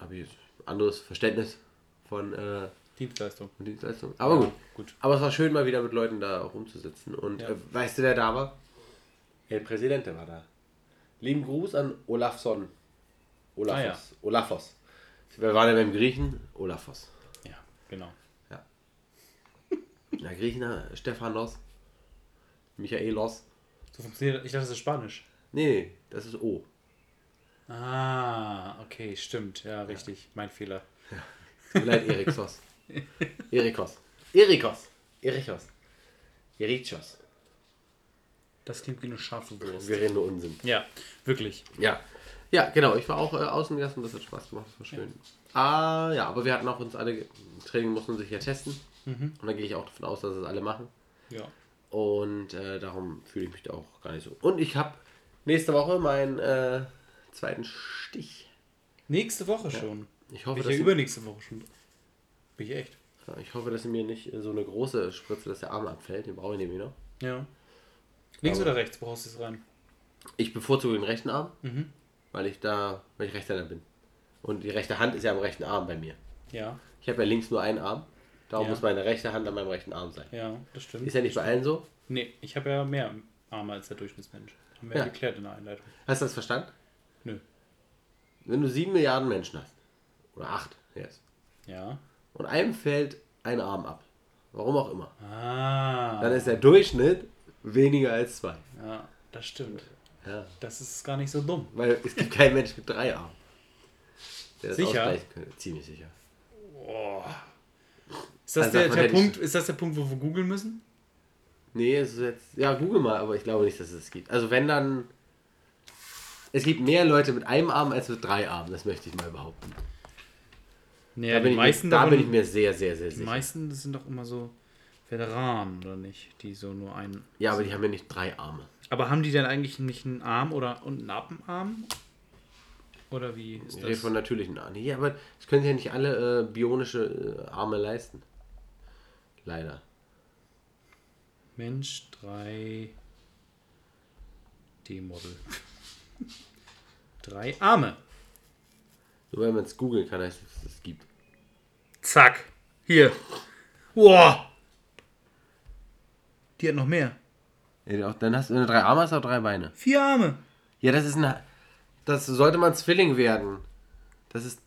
Habe ich anderes Verständnis von äh, Dienstleistung. von Dienstleistung. Aber gut. gut. Aber es war schön, mal wieder mit Leuten da rumzusitzen. Und Ja. äh, weißt du, wer da war? El Präsidente war da. Lieben Gruß an Olafsson. Olafos. Ah, ja. Olafos. Wir waren ja beim Griechen. Olafos. Ja, genau. [laughs] Na, Griechen, äh, Stephanos. Michaelos. So funktioniert Ich dachte, das ist Spanisch. Nee, das ist O. Ah, okay, stimmt. Ja, richtig. Mein Fehler. Tut mir leid, Eriksos. [laughs] Erikos. Erikos. Erichos. Erichos. Das klingt wie eine scharfe Wurst. Wir reden nur Unsinn. Ja, wirklich. Ja. Ja, genau. Ich war auch äh, außen gegessen, das hat Spaß gemacht, das war schön. Ah, ja, aber wir hatten auch uns alle, Training mussten sich ja testen. Und da gehe ich auch davon aus, dass es alle machen. Ja. Und äh, darum fühle ich mich da auch gar nicht so. Und ich habe nächste Woche meinen äh, zweiten Stich. Nächste Woche schon. Ich hoffe, Bin ich ja übernächste Woche schon. Bin ich echt. Ja, Ich hoffe, dass mir nicht so eine große Spritze, dass der Arm abfällt. Den brauche ich nämlich noch. Ja. Links Aber- oder rechts? Haust du es rein? Ich bevorzuge den rechten Arm, Mhm. weil ich da, weil ich Rechtshänder bin. Und die rechte Hand ist ja am rechten Arm bei mir. Ja, Ich habe ja links nur einen Arm. Darum Ja. muss meine rechte Hand an meinem rechten Arm sein. ja, das stimmt. Ist ja nicht bei allen so. Nee, ich habe ja mehr Arme als der Durchschnittsmensch. Haben wir ja geklärt in der Einleitung. Hast du das verstanden? Nö. Wenn du sieben Milliarden Menschen hast, oder acht jetzt, Ja. und einem fällt ein Arm ab, warum auch immer, Ah. dann ist der Durchschnitt weniger als zwei. Ja, das stimmt. Ja. Das ist gar nicht so dumm. Weil es gibt keinen Mensch mit drei Armen. Der das Sicher? Ziemlich sicher. Ist das Dann der, der Punkt, ist das der Punkt, wo wir googeln müssen? Nee, es ist jetzt. Ja, google mal, aber ich glaube nicht, dass es das gibt. Also wenn dann. Es gibt mehr Leute mit einem Arm als mit drei Armen, das möchte ich mal behaupten. Naja, Da, die bin ich, meisten mir, da davon, bin ich mir sehr, sehr, sehr die sicher. meisten das sind doch immer so Veteranen, oder nicht? Die so nur einen. Ja, aber die haben ja nicht drei Arme. Aber haben die denn eigentlich nicht einen Arm oder und einen Appenarm? Oder wie ist Ich rede das? von natürlichen Armen. Ja, aber das können sich ja nicht alle äh, bionische äh, Arme leisten. Leider. Mensch 3 D-Model. Drei Arme. Nur wenn man es googeln kann, heißt es, dass es gibt. Zack. Hier. Wow. Die hat noch mehr. Ja, Dann hast du, wenn du drei Arme hast, auch drei Beine. Vier Arme. Ja, das ist ein. Das sollte man Zwilling werden. Das ist.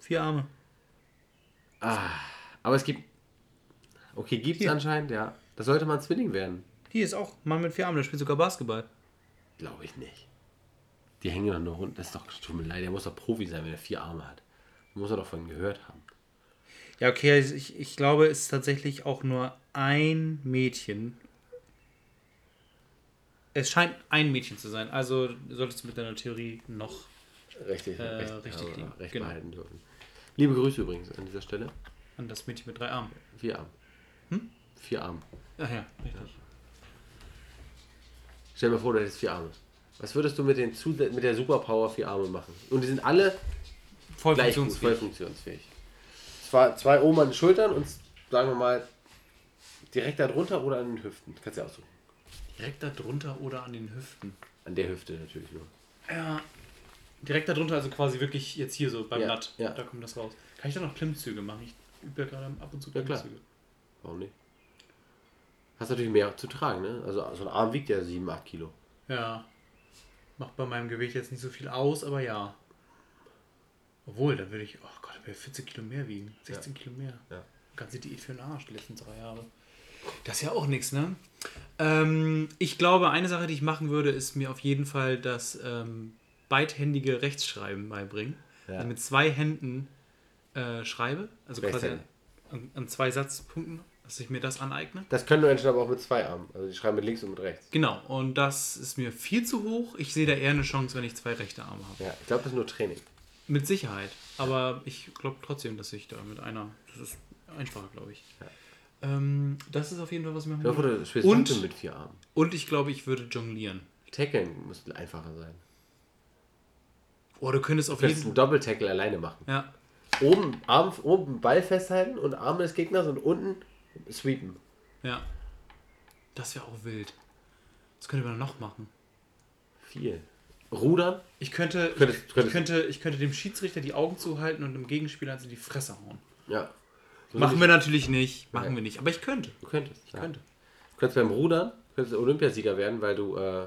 Vier Arme. Aber es gibt. Okay, gibt es Hier. anscheinend, ja. Das sollte man Zwilling werden. Hier ist auch Mann mit vier Armen, der spielt sogar Basketball. Glaube ich nicht. Die hängen doch nur runter. Das ist doch, tut mir leid, der muss doch Profi sein, wenn er vier Arme hat. Muss er doch von gehört haben. Ja, okay, also ich, ich glaube, es ist tatsächlich auch nur ein Mädchen. Es scheint ein Mädchen zu sein, also solltest du mit deiner Theorie noch. Richtig, Äh, recht, richtig liegen. recht Genau. behalten dürfen. Liebe Grüße übrigens an dieser Stelle. an das Mädchen mit drei Armen. Vier Arme. Hm? Vier Arme. Ach ja, richtig. Stell dir mal vor, du hättest vier Arme. Was würdest du mit, den, mit der Superpower vier Arme machen? Und die sind alle Voll gleich gut, voll funktionsfähig. funktionsfähig. Zwar zwei oben an den Schultern und sagen wir mal direkt da drunter oder an den Hüften. Kannst du ja aussuchen. Direkt da drunter oder an den Hüften. An der Hüfte natürlich nur. Ja. Direkt da drunter, also quasi wirklich jetzt hier so beim Ja, Latt. ja. Da kommt das raus. Kann ich da noch Klimmzüge machen? Ich übe ja gerade ab und zu Ja, klar. Warum nicht? Hast natürlich mehr zu tragen, ne? Also so ein Arm wiegt ja 7, 8 Kilo. Ja. Macht bei meinem Gewicht jetzt nicht so viel aus, aber ja. Obwohl, dann würde ich, oh Gott, dann würde ich 40 Kilo mehr wiegen. 16 Kilo mehr. Ja. Ganze Diät für den Arsch die letzten drei Jahre. Das ist ja auch nichts, ne? Ähm, ich glaube, eine Sache, die ich machen würde, ist mir auf jeden Fall das ähm, beidhändige Rechtschreiben beibringen. Ja. Also mit zwei Händen äh, schreibe. Also quasi an, an zwei Satzpunkten, dass ich mir das aneigne. Das können Menschen aber auch mit zwei Armen. Also die schreiben mit links und mit rechts. Genau, und das ist mir viel zu hoch. Ich sehe da eher eine Chance, wenn ich zwei rechte Arme habe. Ja, ich glaube, das ist nur Training. Mit Sicherheit. Aber ich glaube trotzdem, dass ich da mit einer. Das ist einfacher, glaube ich. Ähm, das ist auf jeden Fall, was ich machen Ich du Und- mit vier Armen. Und ich glaube, ich würde jonglieren. Tackeln muss einfacher sein. Oh, du könntest auf Du könntest einen jeden Doppeltackle alleine machen. Ja, Oben, Arm, oben Ball festhalten und Arme des Gegners und unten sweepen. ja. Das wäre auch wild. Was könnte man noch machen? Viel. Rudern? Ich könnte, Könntest- ich, könntest- ich könnte, ich könnte dem Schiedsrichter die Augen zuhalten und dem Gegenspieler also die Fresse hauen. Ja. So Machen wir natürlich nicht. Machen Okay. wir nicht. Aber ich könnte. Du könntest. Ich könnte. Du könntest beim Rudern könntest Olympiasieger werden, weil du äh,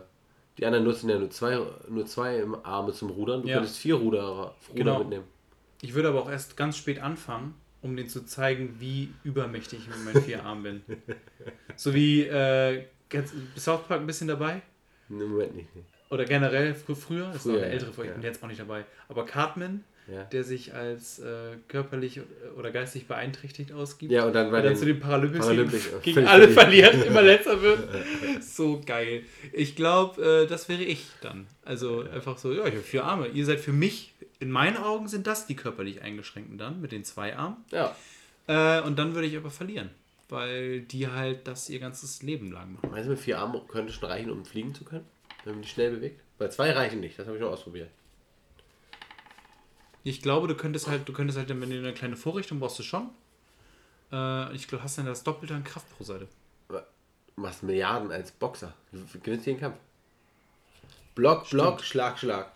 die anderen nutzen ja nur zwei, nur zwei Arme zum Rudern. Du Ja. könntest vier Ruderer, Ruder Genau. mitnehmen. Ich würde aber auch erst ganz spät anfangen, um den zu zeigen, wie übermächtig ich mit meinen vier Armen bin. So wie äh, South Park ein bisschen dabei. Im Moment nicht. Oder generell fr früher, das Früher, war eine ja, ältere Folge, ich ja. bin jetzt auch nicht dabei. Aber Cartman, Ja. der sich als äh, körperlich oder geistig beeinträchtigt ausgibt. Ja, und dann bei dann zu den Paralympics, Paralympics, [laughs] gegen, ja, gegen alle verliert. [laughs] immer letzter wird. So geil. Ich glaube, äh, das wäre ich dann. Also einfach so, ja, ich habe vier Arme. Ihr seid für mich, in meinen Augen sind das die körperlich Eingeschränkten dann, mit den zwei Armen. Ja. Äh, und dann würde ich aber verlieren. Weil die halt das ihr ganzes Leben lang machen. Meinst du, mit vier Armen könnte schon reichen, um fliegen zu können? Wenn man die schnell bewegt? Weil zwei reichen nicht, das habe ich noch ausprobiert. Ich glaube, du könntest halt, du könntest halt, wenn du eine kleine Vorrichtung brauchst du schon. Äh, ich glaube, hast dann das Doppelte an Kraft pro Seite. Machst Milliarden als Boxer. Du gewinnst jeden Kampf. Block, Block, Schlag, Schlag.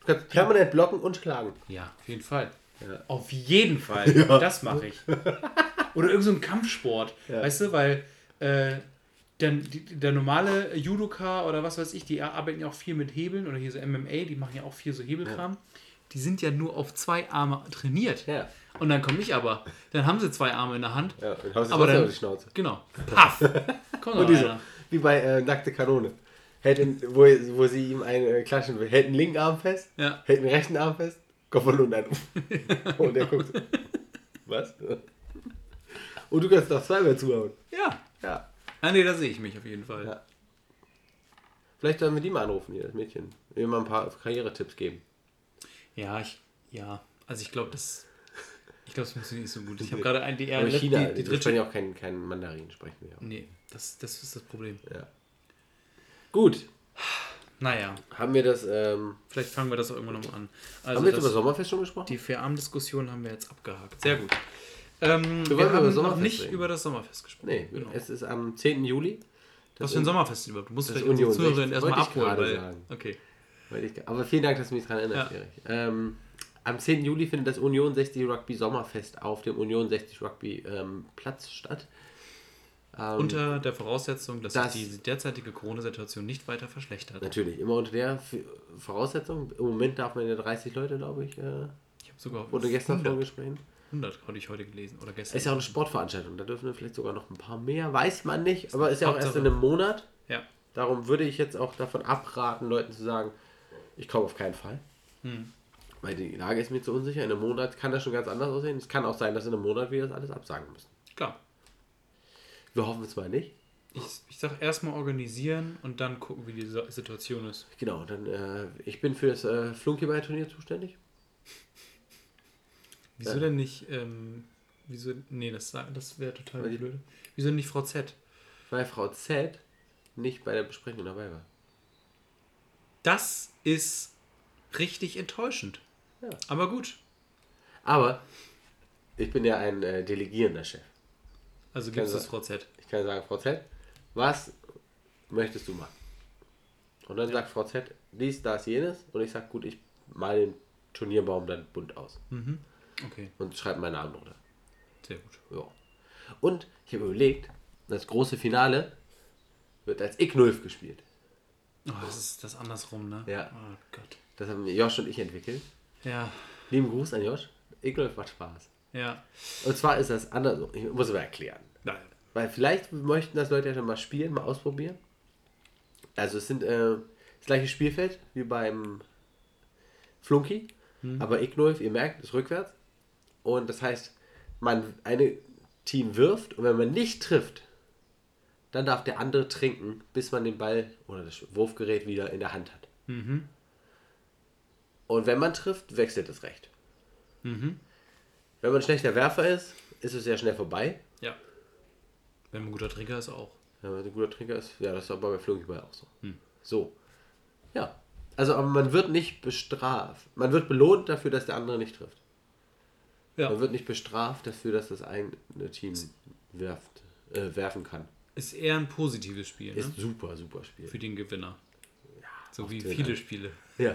Du kannst permanent blocken und schlagen. Ja, auf jeden Fall. Ja. Auf jeden Fall. [laughs] Das mache ich. [laughs] Oder irgend so ein Kampfsport. Weißt du, weil äh, der, der normale Judoka oder was weiß ich, die arbeiten ja auch viel mit Hebeln oder hier so MMA, die machen ja auch viel so Hebelkram. Die sind ja nur auf zwei Arme trainiert. Ja. Und dann komme ich aber. Dann haben sie zwei Arme in der Hand. Ja, und haust Aber aber dann- auf die Schnauze. Genau. Paff. [laughs] Kommt Und die so, einer. wie bei äh, Nackte Kanone. Hält den, wo, wo sie ihm einen äh, klatschen will. Hält den linken Arm fest, Ja. hält den rechten Arm fest, Kopf von unten an. [laughs] Und der guckt so. Was? Und du kannst noch zweimal zuhauen. Ja. Ja. Ah, nee, da sehe ich mich auf jeden Fall. Ja. Vielleicht sollen wir die mal anrufen, hier, das Mädchen. Wir mal ein paar Karrieretipps geben. Ja, ich, ja. Also ich glaube, das, ich glaube, es funktioniert nicht so gut. Ich habe gerade ein, ja, Aber die, China, die, die die dritte. sprechen ja auch kein, kein Mandarin, sprechen wir auch. Nee, das, das ist das Problem. Ja. Gut, Naja, haben wir das, ähm, vielleicht fangen wir das auch irgendwann noch an. Also haben wir jetzt das, über Sommerfest schon gesprochen? die Fairarm-Diskussion haben wir jetzt abgehakt. Sehr gut. Ähm, wir, über haben noch nicht reden. über das Sommerfest gesprochen. nee, genau. es ist am 10. Juli. Was für ein Sommerfest überhaupt? Du musst das vielleicht unsere Zuhörerinnen 16, erstmal abholen. Weil, okay. Ich, aber vielen Dank, dass du mich daran erinnerst, Ja. Erich. Ähm, am 10. Juli findet das Union 60 Rugby Sommerfest auf dem Union 60 Rugby ähm, Platz statt. Ähm, Unter der Voraussetzung, dass das- sich die derzeitige Corona-Situation nicht weiter verschlechtert. Natürlich, immer unter der Voraussetzung. Im Moment darf man ja 30 Leute, glaube ich, äh, Ich habe sogar wurde gestern 100, vorgesprochen. 100 hatte ich heute gelesen. Oder gestern. Ist ja auch eine Sportveranstaltung, da dürfen wir vielleicht sogar noch ein paar mehr, weiß man nicht, aber ist ja auch erst Hauptsache- in einem Monat. Ja. Darum würde ich jetzt auch davon abraten, Leuten zu sagen, ich komme auf keinen Fall. Hm. Weil die Lage ist mir zu unsicher. In einem Monat kann das schon ganz anders aussehen. Es kann auch sein, dass in einem Monat wir das alles absagen müssen. Klar. Wir hoffen es mal nicht. Ich, ich sag erstmal organisieren und dann gucken, wie die Situation ist. Genau, dann äh, ich bin für das äh, Flunkyball-Turnier zuständig. Wieso denn nicht, ähm, wieso, nee, das, das wäre total blöd. Wieso nicht Frau Z? Weil Frau Z nicht bei der Besprechung dabei war. Das ist richtig enttäuschend. Ja. Aber gut. Aber ich bin ja ein äh, delegierender Chef. Also gibt es Frau Z. Ich kann sagen, Frau Z, was möchtest du machen? Und dann sagt Frau Z, dies, das, jenes. Und ich sage, gut, ich mal den Turnierbaum dann bunt aus. Okay, Und schreibe meinen Namen drunter. sehr gut. Ja. Und ich habe überlegt, das große Finale wird als Ignulf gespielt. Oh, das ist das andersrum, ne? Ja. Oh Gott. Das haben Josh und ich entwickelt. Ja, Lieben Gruß an Josh. Ignulf macht Spaß. ja. Und zwar ist das andersrum. Ich muss aber erklären. Nein. Weil vielleicht möchten das Leute ja schon mal spielen, mal ausprobieren. Also es sind äh, das gleiche Spielfeld wie beim Flunky, aber Ignolf, ihr merkt, ist rückwärts. Und das heißt, man eine Team wirft und wenn man nicht trifft, dann darf der andere trinken, bis man den Ball oder das Wurfgerät wieder in der Hand hat. Und wenn man trifft, wechselt es recht. Wenn man ein schlechter Werfer ist, ist es sehr schnell vorbei. Ja. Wenn man ein guter Trinker ist, auch. Wenn ein guter Trinker ist, ja, das ist aber bei Flunkyball auch so. So. Ja. Also, aber man wird nicht bestraft. Man wird belohnt dafür, dass der andere nicht trifft. Ja. Man wird nicht bestraft dafür, dass das eine Team werft, äh, werfen kann. Ist eher ein positives Spiel, ne? Ist super, super Spiel. Für den Gewinner. so auf wie viele einen. Spiele. Ja.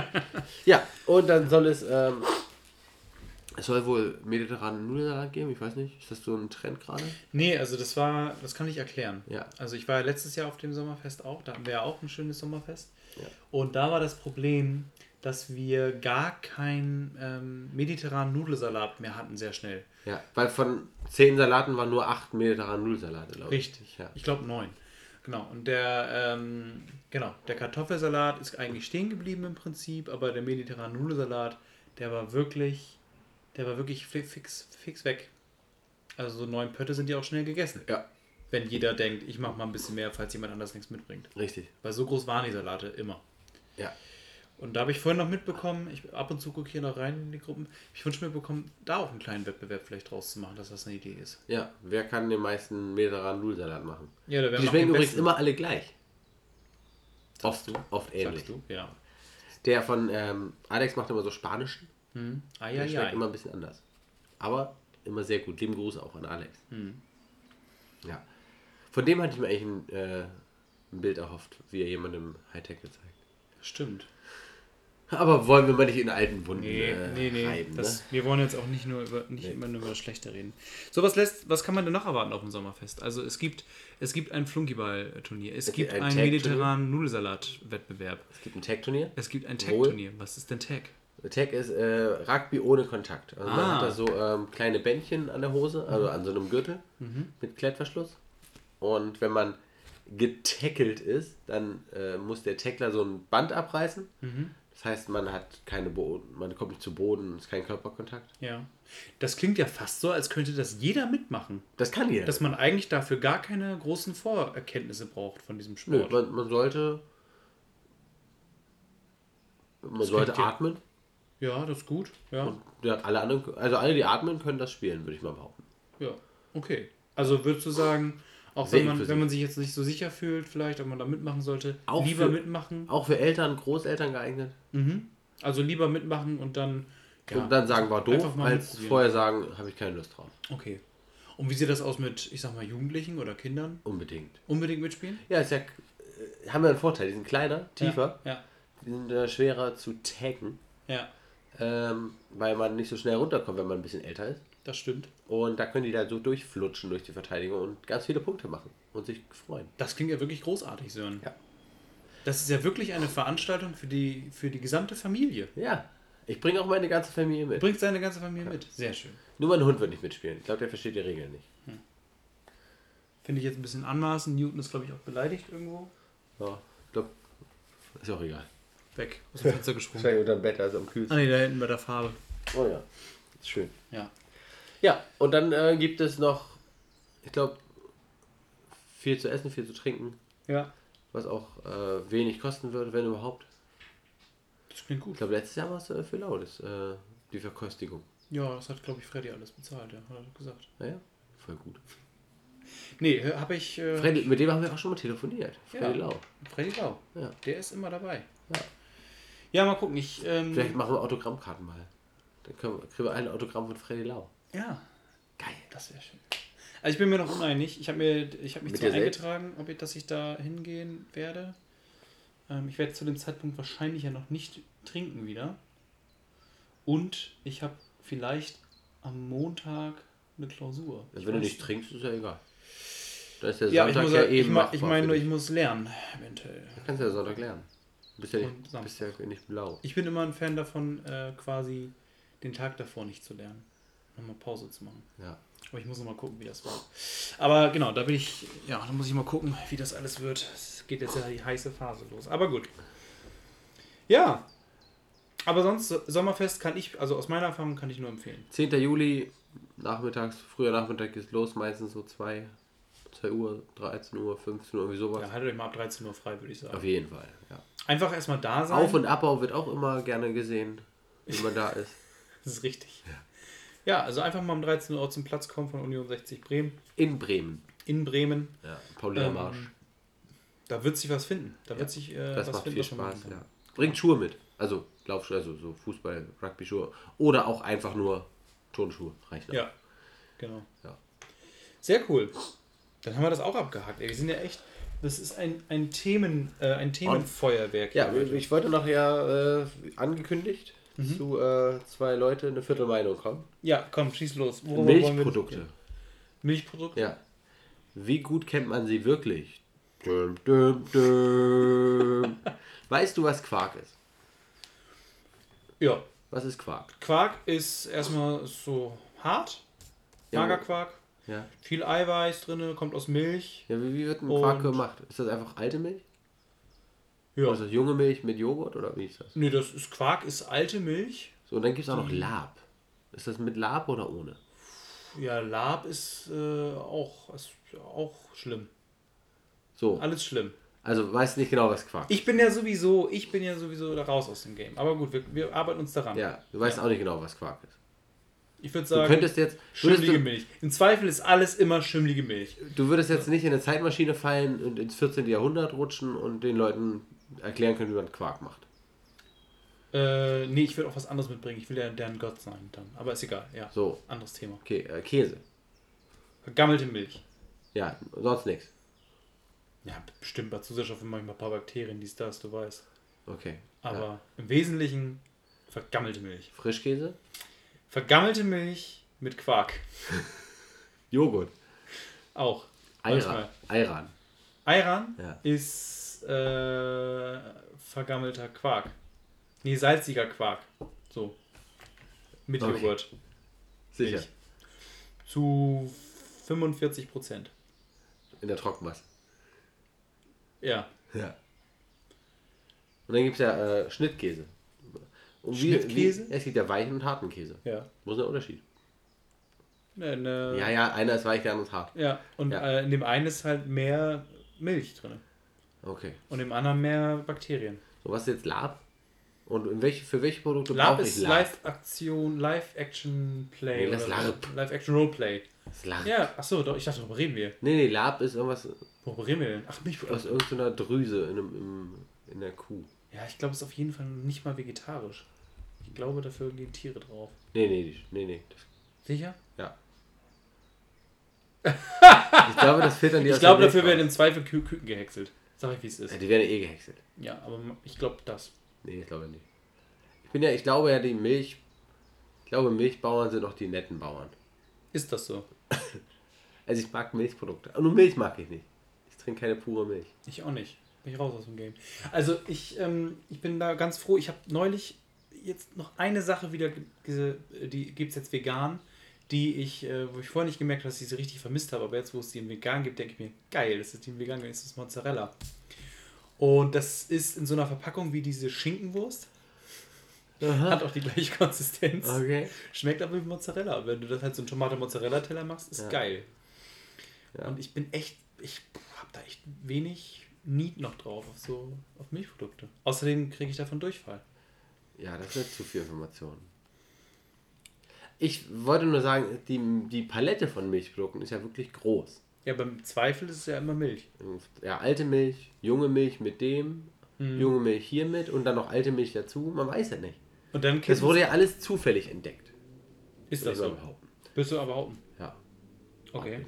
[laughs] ja, und dann soll es, ähm, es soll wohl mediterranen Nudelsalat geben, ich weiß nicht, ist das so ein Trend gerade? Nee, also das war, das kann ich erklären. Ja. Also ich war ja letztes Jahr auf dem Sommerfest auch, da hatten wir ja auch ein schönes Sommerfest. Ja. Und da war das Problem, dass wir gar keinen ähm, mediterranen Nudelsalat mehr hatten, sehr schnell. Ja, weil von zehn Salaten waren nur acht mediterranen Nudelsalate, glaube ich. Richtig. Ja. Ich glaube neun. Genau. Und der, ähm, genau, der Kartoffelsalat ist eigentlich stehen geblieben im Prinzip, aber der mediterrane Nudelsalat, der war wirklich, der war wirklich fi- fix, fix weg. Also so neun Pötte sind ja auch schnell gegessen. Ja, Wenn jeder denkt, ich mache mal ein bisschen mehr, falls jemand anders nichts mitbringt. richtig. Weil so groß waren die Salate immer. Ja. Und da habe ich vorhin noch mitbekommen, ich ab und zu gucke hier noch rein in die Gruppen, ich wünsche mir bekommen, da auch einen kleinen Wettbewerb vielleicht draus zu machen, dass das eine Idee ist. Ja, wer kann den meisten mediterranen Nudelsalat machen? Ja, da Die schmecken übrigens immer alle gleich. Oft, oft ähnlich. Sagst du? Ja. Der von ähm, Alex macht immer so spanischen. Ah, Der ja, schmeckt ja. immer ein bisschen anders. Aber immer sehr gut. Lieben Gruß auch an Alex. Hm. Ja. Von dem hatte ich mir eigentlich ein, äh, ein Bild erhofft, wie er jemandem Hightech gezeigt. Stimmt. Aber wollen wir mal nicht in alten Wunden Nee, äh, nee, nee. reiben, das, ne? Wir wollen jetzt auch nicht nur über, nicht immer nur über das Schlechte reden. So, was lässt, was kann man denn noch erwarten auf dem Sommerfest? Also es gibt, es gibt ein Flunkyball-Turnier, es, gibt gibt ein einen mediterranen Nudelsalat-Wettbewerb, Es gibt ein Tag-Turnier. es gibt ein. Tag-Turnier. Was ist denn Tag? Tag ist äh, Rugby ohne Kontakt. Also man Ah. hat da so ähm, kleine Bändchen an der Hose, also an so einem Gürtel Mhm. mit Klettverschluss. Und wenn man getackelt ist, dann äh, muss der Tackler so ein Band abreißen. Mhm. Das heißt, man hat keine Boden, man kommt nicht zu Boden, es ist kein Körperkontakt. Ja. Das klingt ja fast so, als könnte das jeder mitmachen. Das kann jeder. Dass man eigentlich dafür gar keine großen Vorerkenntnisse braucht von diesem Nö, Sport. man, man sollte. Man sollte klingt ja- atmen. Ja, das ist gut. Ja. Und ja, alle anderen, also alle, die atmen, können das spielen, würde ich mal behaupten. Ja, okay. Also würdest du sagen, auch wenn man, wenn man sich jetzt nicht so sicher fühlt, vielleicht, ob man da mitmachen sollte, Auch lieber für- mitmachen. Auch für Eltern, Großeltern geeignet. Mhm. Also lieber mitmachen und dann. Ja, Und dann sagen, war doof, als vorher sagen, habe ich keine Lust drauf. Okay. Und wie sieht das aus mit, ich sag mal, Jugendlichen oder Kindern? Unbedingt. Unbedingt mitspielen? Ja, ist ja, äh, haben wir einen Vorteil. Die sind kleiner, tiefer, Ja. die sind äh, schwerer zu taggen, Ja, ähm, weil man nicht so schnell runterkommt, wenn man ein bisschen älter ist. Das stimmt. Und da können die da so durchflutschen durch die Verteidigung und ganz viele Punkte machen und sich freuen. Das klingt ja wirklich großartig, Sören. Ja. Das ist ja wirklich eine Veranstaltung für die, für die gesamte Familie. Ja, ich bringe auch meine ganze Familie mit. Bringt seine ganze Familie mit. Sehr schön. Nur mein Hund wird nicht mitspielen. Ich glaube, der versteht die Regeln nicht. Finde ich jetzt ein bisschen anmaßend. Newton ist, glaube ich, auch beleidigt irgendwo. Ja, ich glaube, ist auch egal. Weg. Aus dem Fenster gesprungen. Wahrscheinlich unter dem Bett, also am Ah, kühlsten. nee, da hinten bei der Farbe. Oh ja, ist schön. Ja. Ja, und dann äh, gibt es noch, ich glaube, viel zu essen, viel zu trinken, Ja. was auch äh, wenig kosten würde, wenn überhaupt. Das klingt Ich gut. glaube, letztes Jahr war es äh, für laut, das, äh, die Verköstigung. Ja, das hat, glaube ich, Freddy alles bezahlt, ja, hat er gesagt. Naja, voll gut. [laughs] Nee, habe ich. Äh, Freddy, mit dem haben wir auch schon mal telefoniert. Freddy Ja. Lau. Freddy Lau. Ja. Der ist immer dabei. Ja. Ja, mal gucken. Ich, ähm, Vielleicht machen wir Autogrammkarten mal. Dann können wir, kriegen wir ein Autogramm von Freddy Lau. Ja, Geil. das wäre schön. Also ich bin mir noch uneinig. Ich habe mir, ich habe mich Mit zwar eingetragen, ob ich, dass ich da hingehen werde. Ähm, ich werde zu dem Zeitpunkt wahrscheinlich ja noch nicht trinken wieder. Und ich habe vielleicht am Montag eine Klausur. Ja, wenn du nicht trinkst, ist ja egal. Da ist der Ja, Sonntag ja, ja, ich, eben mein, machbar ich meine nur, ich muss lernen, eventuell. Du kannst ja Sonntag lernen. Du bist ja nicht, bist ja nicht blau. Ich bin immer ein Fan davon, äh, quasi den Tag davor nicht zu lernen. Nochmal Pause zu machen. Ja. Aber ich muss noch mal gucken, wie das war. Aber genau, da bin ich, ja, da muss ich mal gucken, wie das alles wird. Es geht jetzt ja die heiße Phase los. Aber gut. Ja. Aber sonst, So- Sommerfest kann ich, also aus meiner Erfahrung kann ich nur empfehlen. 10. Juli, nachmittags, früher Nachmittag geht's los, meistens so 2, 2 Uhr, 13 Uhr, 15 Uhr, irgendwie sowas. Ja, haltet euch mal ab 13 Uhr frei, würde ich sagen. Auf jeden Fall, ja. Einfach erstmal da sein. Auf- und Abbau wird auch immer gerne gesehen, wenn man da ist. [laughs] das ist richtig. Ja. Also einfach mal um 13 Uhr zum Platz kommen von Union 60 Bremen. In Bremen. In Bremen. Ja. Paulina Ähm, Marsch. Da wird sich was finden. Da wird sich äh, Das was macht finden, viel Spaß, ja. Bringt Schuhe mit. Also Laufschuhe, also so Fußball, Rugby-Schuhe. Oder auch einfach nur Turnschuhe. Reicht auch. Ja, genau. Ja. Sehr cool. Dann haben wir das auch abgehakt. Ey, wir sind ja echt. Das ist ein, ein Themen, äh, ein Themenfeuerwerk. Ja, heute. ich wollte noch ja äh, angekündigt Mhm. zu äh, zwei Leute eine Viertelmeinung kommen. ja, komm, schieß los. Worüber Milchprodukte. Milchprodukte? Ja. Wie gut kennt man sie wirklich? Düm, düm, düm. [laughs] weißt du, was Quark ist? Ja. Was ist Quark? Quark ist erstmal so hart. Magerquark. Ja. Viel Eiweiß drin, kommt aus Milch. ja wie, wie wird ein Quark gemacht? Ist das einfach alte Milch? Ja. Das junge Milch mit Joghurt oder wie ist das? Nee, das ist Quark, ist alte Milch. So, und dann gibt es auch noch Lab. Ist das mit Lab oder ohne? Ja, Lab ist, äh, auch, ist auch schlimm. So, Alles schlimm. also weißt nicht genau, was Quark ist. Ich bin ja sowieso, ich bin ja sowieso raus aus dem Game. Aber gut, wir, wir arbeiten uns daran. Ja, du weißt auch nicht genau, was Quark ist. Ich würde Du sagen, könntest jetzt, würdest schimmlige du, Milch. Im Zweifel ist alles immer schimmlige Milch. du würdest jetzt nicht in eine Zeitmaschine fallen und ins 14. Jahrhundert rutschen und den Leuten erklären können, wie man Quark macht. Äh, nee, ich will auch was anderes mitbringen. Ich will ja deren Gott sein dann. Aber ist egal, ja. So, Anderes Thema. okay, äh, Käse. Vergammelte Milch. Ja, sonst nichts. Ja, bestimmt bei Zusatzstoffen manchmal ein paar Bakterien, dies, das, du weißt. Okay. Aber Ja. im Wesentlichen vergammelte Milch. Frischkäse? Vergammelte Milch mit Quark. [laughs] Joghurt. Auch. Manchmal. Ayran. Ayran Ja. ist äh, vergammelter Quark. Nee, salziger Quark. So. Mit Okay. Joghurt. Sicher. Milch. Zu 45 Prozent. In der Trockenmasse. Ja. Ja. Und dann gibt es ja äh, Schnittkäse. Und wie, wie, Schnittkäse? es gibt ja weichen und harten Käse. Ja. Wo ist der Unterschied? Ne, ne, Ja, ja, einer ist weich, der andere ist hart. ja. Und Ja. Äh, in dem einen ist halt mehr Milch drin. Okay. Und im anderen mehr Bakterien. So, was ist jetzt Lab? Und in welche, für welche Produkte Lab brauche ich ist Lab? Live-Aktion, Live-Action-Play. Nee, das oder Lab. Live-Action-Roleplay. Das ist Lab. Ja, achso, doch, ich dachte, worüber reden wir? Nee, nee, Lab ist irgendwas Worüber reden wir denn? Ach, aus Milchprodukte. irgendeiner Drüse in, einem, im, in der Kuh. Ja, ich glaube, es ist auf jeden Fall nicht mal vegetarisch. Ich glaube, dafür gehen Tiere drauf. Nee, nee, nee, nee. Sicher? ja. [laughs] ich glaube, das filtern die Ich aus glaube, dafür werden im. Zweifel Kü Küken gehäckselt. Sag ich, wie es ist. ja, Die werden eh gehäckselt. Ja, aber ich glaube das. Nee, ich glaube nicht. Ich bin ja, ich glaube ja, die Milch. Ich glaube, Milchbauern sind auch die netten Bauern. Ist das so? [laughs] Also ich mag Milchprodukte. Nur Milch mag ich nicht. Ich trinke keine pure Milch. Ich auch nicht. Bin ich raus aus dem Game. Also ich, ähm, ich bin da ganz froh. Ich habe neulich jetzt noch eine Sache wieder, die gibt es jetzt vegan, die ich, äh, wo ich vorher nicht gemerkt habe, dass ich sie richtig vermisst habe. Aber jetzt, wo es die in vegan gibt, denke ich mir, geil, das ist die in vegan, ist das Mozzarella. Und das ist in so einer Verpackung wie diese Schinkenwurst. Hat auch die gleiche Konsistenz. Okay. Schmeckt aber wie Mozzarella. Wenn du das halt so einen Tomate-Mozzarella-Teller machst, ist Ja. geil. Ja. Und ich bin echt, ich habe da echt wenig Need noch drauf auf so auf Milchprodukte. Außerdem kriege ich davon Durchfall. Ja, das ist zu viel Information. Ich wollte nur sagen, die, die Palette von Milchprodukten ist ja wirklich groß. Ja, beim Zweifel ist es ja immer Milch. Ja, alte Milch, junge Milch mit dem, Mhm. junge Milch hiermit und dann noch alte Milch dazu. Man weiß ja nicht. Und dann Das wurde ja alles zufällig entdeckt. ist das ich so. behaupten. Bist du aber behaupten. Ja. Okay.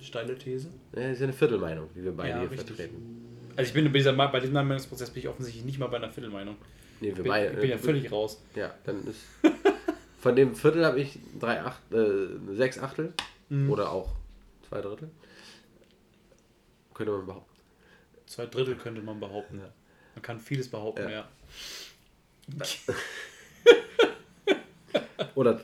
ich. Steile These. Ja, Das ist ja eine Viertelmeinung, die wir beide Ja, hier richtig. vertreten. Also ich bin bei, dieser, bei diesem Meinungsprozess bin ich offensichtlich nicht mal bei einer Viertelmeinung. Nee, wir Bin, beide. ich bin ja äh, völlig raus. Ja, dann ist. [laughs] Von dem Viertel habe ich drei Acht, äh, sechs Achtel Mhm. oder auch zwei Drittel. Könnte man behaupten. Zwei Drittel könnte man behaupten. Man kann vieles behaupten, Ja. ja. Oder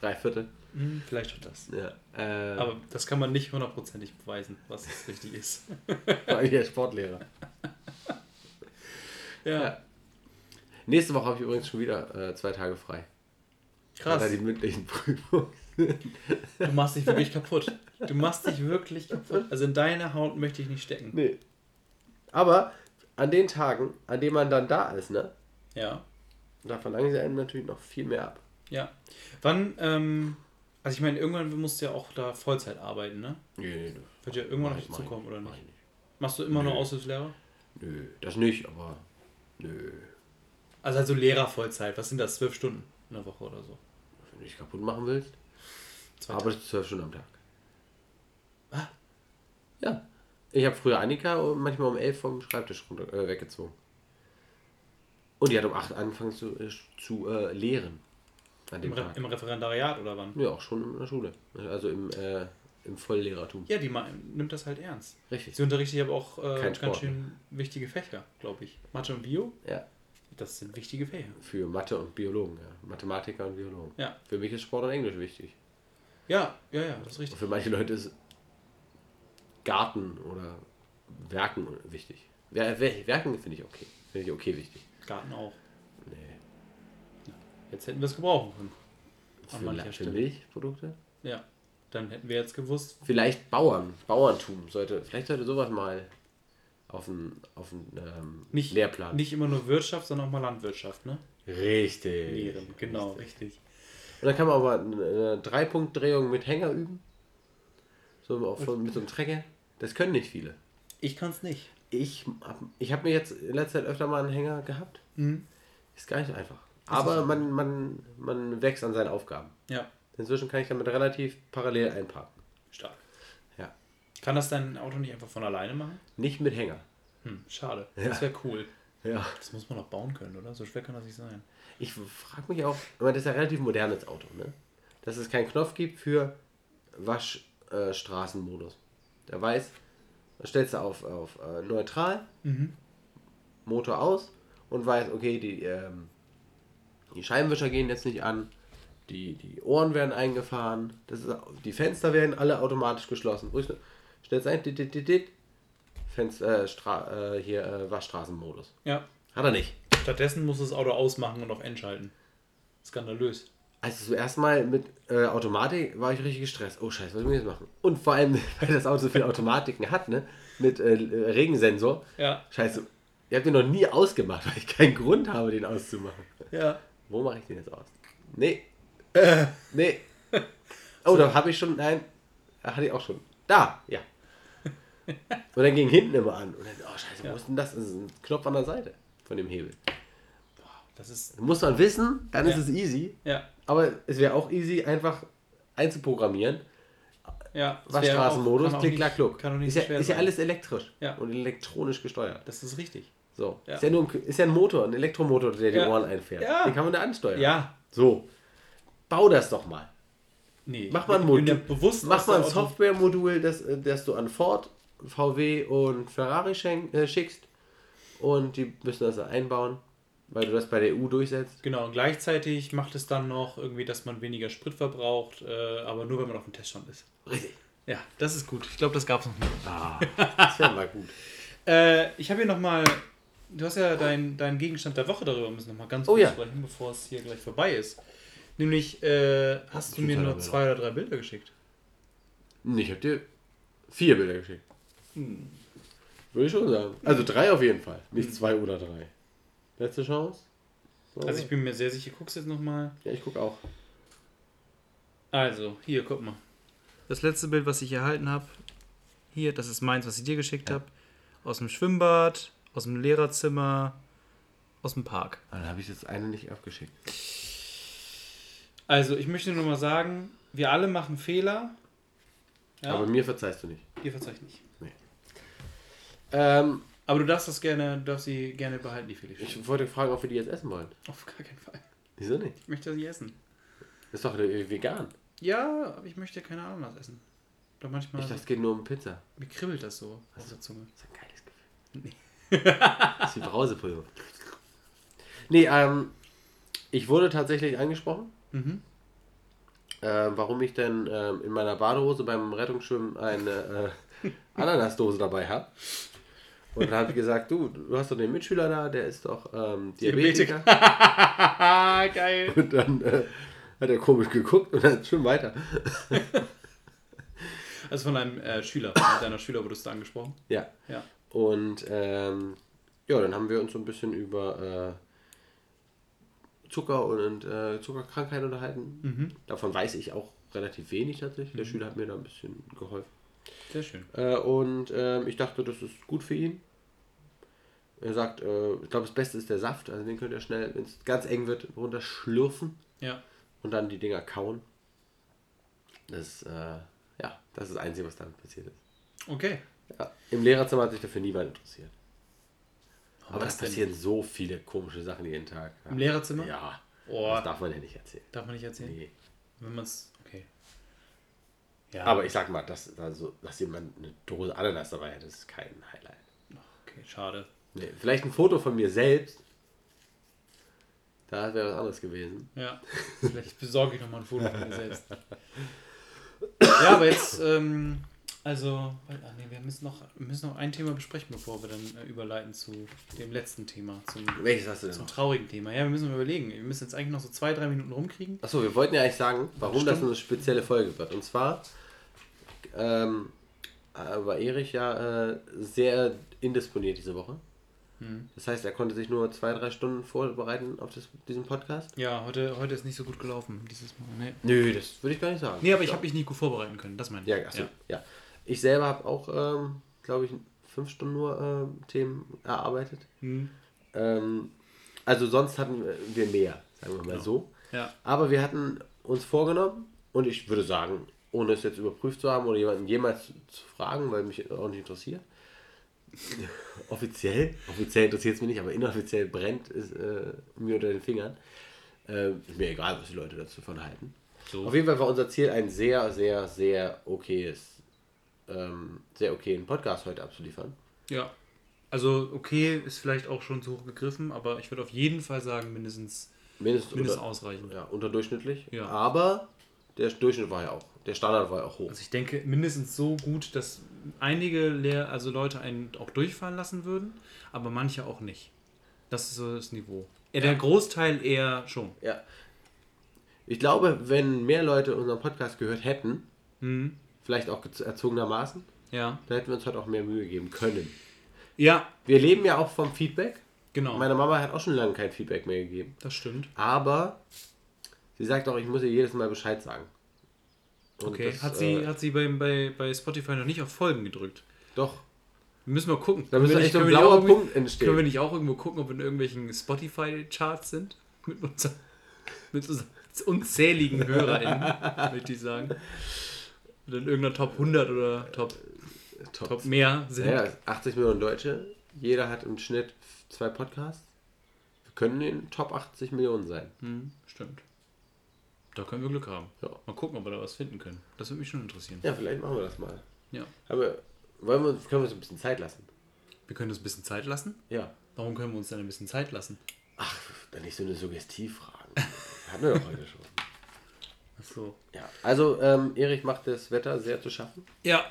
drei Viertel. Hm, vielleicht auch das. Ja. Äh, Aber das kann man nicht hundertprozentig beweisen, was es richtig ist. war ich ja Sportlehrer. Ja, Ja. Nächste Woche habe ich übrigens schon wieder äh, zwei Tage frei. Krass. Da die mündlichen [laughs] Prüfungen. Du machst dich wirklich kaputt. Du [laughs] machst dich wirklich kaputt. Also in deine Haut möchte ich nicht stecken. Nee. Aber an den Tagen, an denen man dann da ist, ne, Ja. da verlangen sie einem natürlich noch viel mehr ab. Ja. Wann, ähm, also ich meine, irgendwann musst du ja auch da Vollzeit arbeiten, ne? Nee, nee, Wird ja irgendwann noch ich- oder nicht? ich nicht. Machst du immer nur Nö. Aushilfslehrer? Nö, das nicht, aber nö. Also also Lehrer Vollzeit. Was sind das? Zwölf Stunden in der Woche oder so? Wenn du dich kaputt machen willst, Zwei arbeitest du zwölf Stunden am Tag. Was? Ja. Ich habe früher Annika manchmal um elf vom Schreibtisch runter, äh, weggezogen. Und die hat um acht angefangen zu, äh, zu äh, lehren. An Im, dem Re Tag. Im Referendariat oder wann? Ja, auch schon in der Schule. Also im, äh, im Volllehrertum. Ja, die nimmt das halt ernst. Richtig. Sie unterrichtet aber auch äh, ganz schön wichtige Fächer, glaube ich. Mathe und Bio, Ja. Das sind wichtige Fächer. Für Mathe und Biologen, ja. Mathematiker und Biologen. Ja. Für mich ist Sport und Englisch wichtig. Ja, ja, ja, das ist Und richtig. für manche Leute ist Garten oder Werken wichtig. Wer, wer, Werken finde ich okay. Finde ich okay wichtig. Garten auch. Nee. Jetzt hätten wir es gebrauchen können. An Für, für. Milchprodukte? Ja. Dann hätten wir jetzt gewusst, Vielleicht Bauern, Bauerntum sollte, vielleicht sollte sowas mal auf den, auf ähm, nicht, Lehrplan. nicht immer nur Wirtschaft, sondern auch mal Landwirtschaft, ne? Richtig. Lehren, genau, richtig. Und dann kann man aber eine, Dreipunktdrehung mit Hänger üben. So auf, so, mit so einem Trecker. Das können nicht viele. Ich kann es nicht. Ich habe ich hab mir jetzt in letzter Zeit öfter mal einen Hänger gehabt. Mhm. Ist gar nicht einfach. Aber man, man, man wächst an seinen Aufgaben. Ja, Inzwischen kann ich damit relativ parallel einparken. stark. Kann das dein Auto nicht einfach von alleine machen? Nicht mit Hänger. Hm, schade. Ja. Das wäre cool. Ja. Das muss man noch bauen können, oder? So schwer kann das nicht sein. Ich frage mich auch, meine, das ist ja ein relativ modernes Auto, ne? Dass es keinen Knopf gibt für Waschstraßenmodus. Äh. Der weiß, da stellst du auf, auf äh, neutral, Motor aus und weiß, okay, die, ähm, die Scheibenwischer gehen jetzt nicht an, die, die Ohren werden eingefahren, das ist, die Fenster werden alle automatisch geschlossen. Ruhig, stellst ein, dit, dit, dit, dit, Fenster, äh, Stra äh, hier äh, Waschstraßenmodus. Ja. Hat er nicht. Stattdessen musst du das Auto ausmachen und auf N schalten. Skandalös. Also zuerst mal mit äh, Automatik war ich richtig gestresst. Oh scheiße, was muss ich jetzt machen? Und vor allem, [laughs] weil das Auto so viele Automatiken hat, ne? Mit äh, Regensensor. Ja. Scheiße. Ihr habt den noch nie ausgemacht, [laughs] weil ich keinen Grund habe, den auszumachen. Ja. Wo mache ich den jetzt aus? Nee. [laughs] Nee. Oh, da habe ich schon. Nein. Da hatte ich auch schon. Da, ja. Und dann ging hinten immer an. Und dann, oh scheiße, wo ist denn das? Das ist ein Knopf an der Seite von dem Hebel. Das ist. Muss man wissen, dann ist Ja. es easy. Ja. Aber es wäre auch easy, einfach einzuprogrammieren. Ja. Was Straßenmodus, klick, klack, kluck. Kann doch nicht Ist ja, schwer ist ja alles elektrisch Ja. und elektronisch gesteuert. Das ist richtig. So. Ja. Ist, ja nur ein, ist ja ein Motor, ein Elektromotor, der die Ja. Ohren einfährt. Ja. Den kann man da ansteuern. Ja. So. Bau das doch mal. Nee. Mach mal ein ja Modul. Mach mal ein Softwaremodul, das, äh, das du an Ford, VW und Ferrari schenk, äh, schickst. Und die müssen das einbauen, weil du das bei der EU durchsetzt. Genau, und gleichzeitig macht es dann noch irgendwie, dass man weniger Sprit verbraucht, äh, aber nur wenn man auf dem Teststand ist. Richtig. Ja, das ist gut. Ich glaube, das gab es noch nicht. Ah, das wäre mal gut. [laughs] Äh, ich habe hier nochmal, du hast ja deinen dein Gegenstand der Woche darüber, müssen wir nochmal ganz Oh kurz ja. sprechen, bevor es hier gleich vorbei ist. Nämlich, äh, hast du mir nur zwei oder drei Bilder geschickt? Nee, Ich habe dir vier Bilder geschickt. Würde ich schon sagen. Also drei auf jeden Fall. Nicht zwei oder drei. Letzte Chance? So. Also ich bin mir sehr sicher, guck's jetzt nochmal. ja, ich gucke auch. Also, hier, guck mal. Das letzte Bild, was ich erhalten habe, hier, das ist meins, was ich dir geschickt habe. Aus dem Schwimmbad, aus dem Lehrerzimmer, aus dem Park. Ah, Dann habe ich das eine nicht abgeschickt. Also, ich möchte nur mal sagen, wir alle machen Fehler. Ja, Aber mir verzeihst du nicht. ihr verzeiht nicht. Ähm, Aber du darfst das gerne, darfst sie gerne behalten, die Fehler. ich wollte fragen, ob wir die jetzt essen wollen. Auf gar keinen Fall. Wieso nicht? Ich möchte sie essen. Ist doch äh, vegan. Ja, aber ich möchte keine Ananas essen. Doch manchmal, Ich dachte, es geht nur um Pizza. mir kribbelt das so auf der Zunge. Das ist ein geiles Gefühl. das ist wie Brausepulver. Nee, ähm, ich wurde tatsächlich angesprochen, Mhm. äh, warum ich denn ähm, in meiner Badehose beim Rettungsschwimmen eine äh, Ananasdose dabei habe. Und dann habe ich gesagt, du, du hast doch den Mitschüler da, der ist doch ähm, Diabetiker. [laughs] Geil. Und dann äh, hat er komisch geguckt und dann schon weiter. [laughs] Also von einem äh, Schüler, von deiner Schüler wurdest du angesprochen. Ja. Ja. Und ähm, ja, dann haben wir uns so ein bisschen über äh, Zucker und äh, Zuckerkrankheit unterhalten. Mhm. Davon weiß ich auch relativ wenig tatsächlich. Der Schüler hat mir da ein bisschen geholfen. Sehr schön. Äh, und ähm, ich dachte, das ist gut für ihn. Er sagt, äh, ich glaube, das Beste ist der Saft. Also den könnt ihr schnell, wenn es ganz eng wird, runterschlürfen Ja. und dann die Dinger kauen. Das, äh, ja, das ist das Einzige, was damit passiert ist. Okay. Ja. Im Lehrerzimmer hat sich dafür niemand interessiert. Aber es denn? passieren so viele komische Sachen jeden Tag. Ja. Im Lehrerzimmer? Ja. Oh, Das darf man ja nicht erzählen. darf man nicht erzählen? Nee. Wenn man es. Okay. Ja. Aber ich sag mal, dass, also, dass jemand eine Dose Ananas dabei hat, das ist kein Highlight. Okay, schade. Nee. Vielleicht ein Foto von mir selbst. Da wäre was anderes gewesen. Ja. Vielleicht besorge ich nochmal ein Foto von mir selbst. [laughs] Ja, aber jetzt, ähm, also, ah, nee, wir müssen noch, müssen noch ein Thema besprechen, bevor wir dann äh, überleiten zu dem letzten Thema, zum, Welches hast du denn zum noch? traurigen Thema. Ja, wir müssen mal überlegen. Wir müssen jetzt eigentlich noch so zwei, drei Minuten rumkriegen. Achso, wir wollten ja eigentlich sagen, warum das Stimmt. eine spezielle Folge wird. Und zwar ähm, äh, war Erich ja äh, sehr indisponiert diese Woche. Hm. Das heißt, er konnte sich nur zwei, drei Stunden vorbereiten auf das, diesen Podcast. Ja, heute, heute ist nicht so gut gelaufen, dieses Mal. Nee, Nö, das würde ich gar nicht sagen. nee aber ich habe mich nicht gut vorbereiten können, das meine ich. Ja, achso, ja. Ich selber habe auch, ähm, glaube ich, fünf Stunden nur ähm, Themen erarbeitet. Hm. Ähm, also sonst hatten wir mehr, sagen wir mal so. Ja. Aber wir hatten uns vorgenommen und ich würde sagen, ohne es jetzt überprüft zu haben oder jemanden jemals zu fragen, weil mich auch nicht interessiert. [laughs] offiziell, offiziell interessiert es mich nicht, aber inoffiziell brennt es äh, mir unter den Fingern. Äh, ist mir egal, was die Leute dazu von halten. So. Auf jeden Fall war unser Ziel, ein sehr, sehr, sehr okayes, ähm, sehr okayen Podcast heute abzuliefern. Ja. Also, okay, ist vielleicht auch schon zu hoch gegriffen, aber ich würde auf jeden Fall sagen, mindestens, Mindestens, mindestens unter, ausreichend. ja, unterdurchschnittlich. Ja. Aber der Durchschnitt war ja auch, der Standard war ja auch hoch. Also ich denke mindestens so gut, dass einige Lehr also Leute einen auch durchfallen lassen würden, aber manche auch nicht. Das ist so das Niveau. Ja, der Großteil eher schon. Ja. Ich glaube, wenn mehr Leute unseren Podcast gehört hätten, Mhm. vielleicht auch erzogenermaßen, Ja. dann hätten wir uns heute auch mehr Mühe geben können. Ja, Wir leben ja auch vom Feedback. genau. Meine Mama hat auch schon lange kein Feedback mehr gegeben. das stimmt. Aber sie sagt auch, ich muss ihr jedes Mal Bescheid sagen. Und Okay. das, hat sie, äh, hat sie bei, bei, bei Spotify noch nicht auf Folgen gedrückt? Doch. Wir müssen mal gucken. Da müsste wir echt so ein wir blauer nicht auch Punkt entstehen. Können wir nicht auch irgendwo gucken, ob wir in irgendwelchen Spotify-Charts sind? [laughs] Mit, unser, mit unseren unzähligen HörerInnen, [laughs] möchte ich sagen. Oder in irgendeiner Top 100 oder Top, Top. Top mehr sind. Ja, 80 Millionen Deutsche. Jeder hat im Schnitt zwei Podcasts. Wir können in Top 80 Millionen sein. Hm, stimmt. Da können wir Glück haben. Ja. Mal gucken, ob wir da was finden können. Das würde mich schon interessieren. Ja, vielleicht machen wir das mal. Ja. Aber wollen wir, uns- können wir uns ein bisschen Zeit lassen? Wir können uns ein bisschen Zeit lassen. Ja. Warum können wir uns denn ein bisschen Zeit lassen? Ach, dann nicht so eine Suggestivfrage. [laughs] Hatten wir doch heute schon. Ach so. Ja. Also, ähm, Erich macht das Wetter sehr zu schaffen. Ja,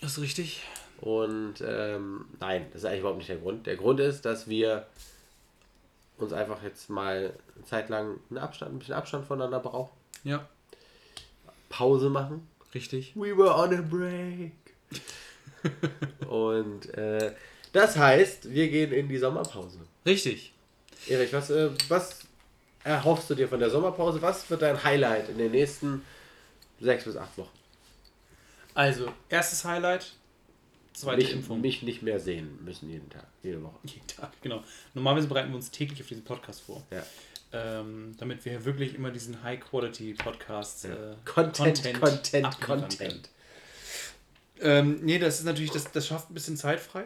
das ist richtig. Und ähm, nein, das ist eigentlich überhaupt nicht der Grund. Der Grund ist, dass wir uns einfach jetzt mal eine Zeit lang einen Abstand, ein bisschen Abstand voneinander brauchen. Ja, Pause machen. richtig. We were on a break. [laughs] Und äh, das heißt, wir gehen in die Sommerpause. Richtig. Erich, was, äh, was erhoffst du dir von der Sommerpause? Was wird dein Highlight in den nächsten sechs bis acht Wochen? Also, erstes Highlight, zweite Mich, Impfung. mich nicht mehr sehen müssen jeden Tag, jede Woche. Jeden Tag, genau. Normalerweise bereiten wir uns täglich auf diesen Podcast vor. Ja. Ähm, damit wir wirklich immer diesen High-Quality-Podcast äh, Content, Content, Content. können. Ähm, nee, das ist natürlich, das, das schafft ein bisschen Zeit frei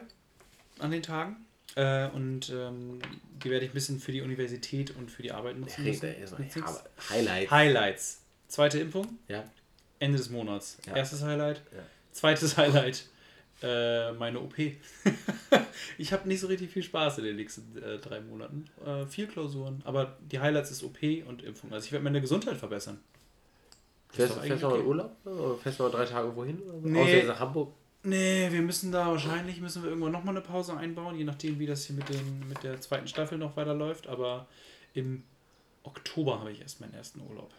an den Tagen. Äh, und ähm, die werde ich ein bisschen für die Universität und für die Arbeit nutzen müssen. Ja, aber Highlight. Highlights. Zweite Impfung, Ja. Ende des Monats. Ja. Erstes Highlight. Ja. Zweites Highlight, äh, meine OP. [laughs] ich habe nicht so richtig viel Spaß in den nächsten äh, drei Monaten. Äh, viel Klausuren, aber die Highlights ist OP und Impfung. Also ich werde meine Gesundheit verbessern. Fährst, doch fährst eigentlich du mal in. Urlaub? Oder fährst du mal drei Tage wohin? Oder so? Nee. Außer nach Hamburg? Nee, wir müssen da wahrscheinlich, müssen wir irgendwann nochmal eine Pause einbauen, je nachdem, wie das hier mit, den, mit der zweiten Staffel noch weiterläuft. Aber im Oktober habe ich erst meinen ersten Urlaub.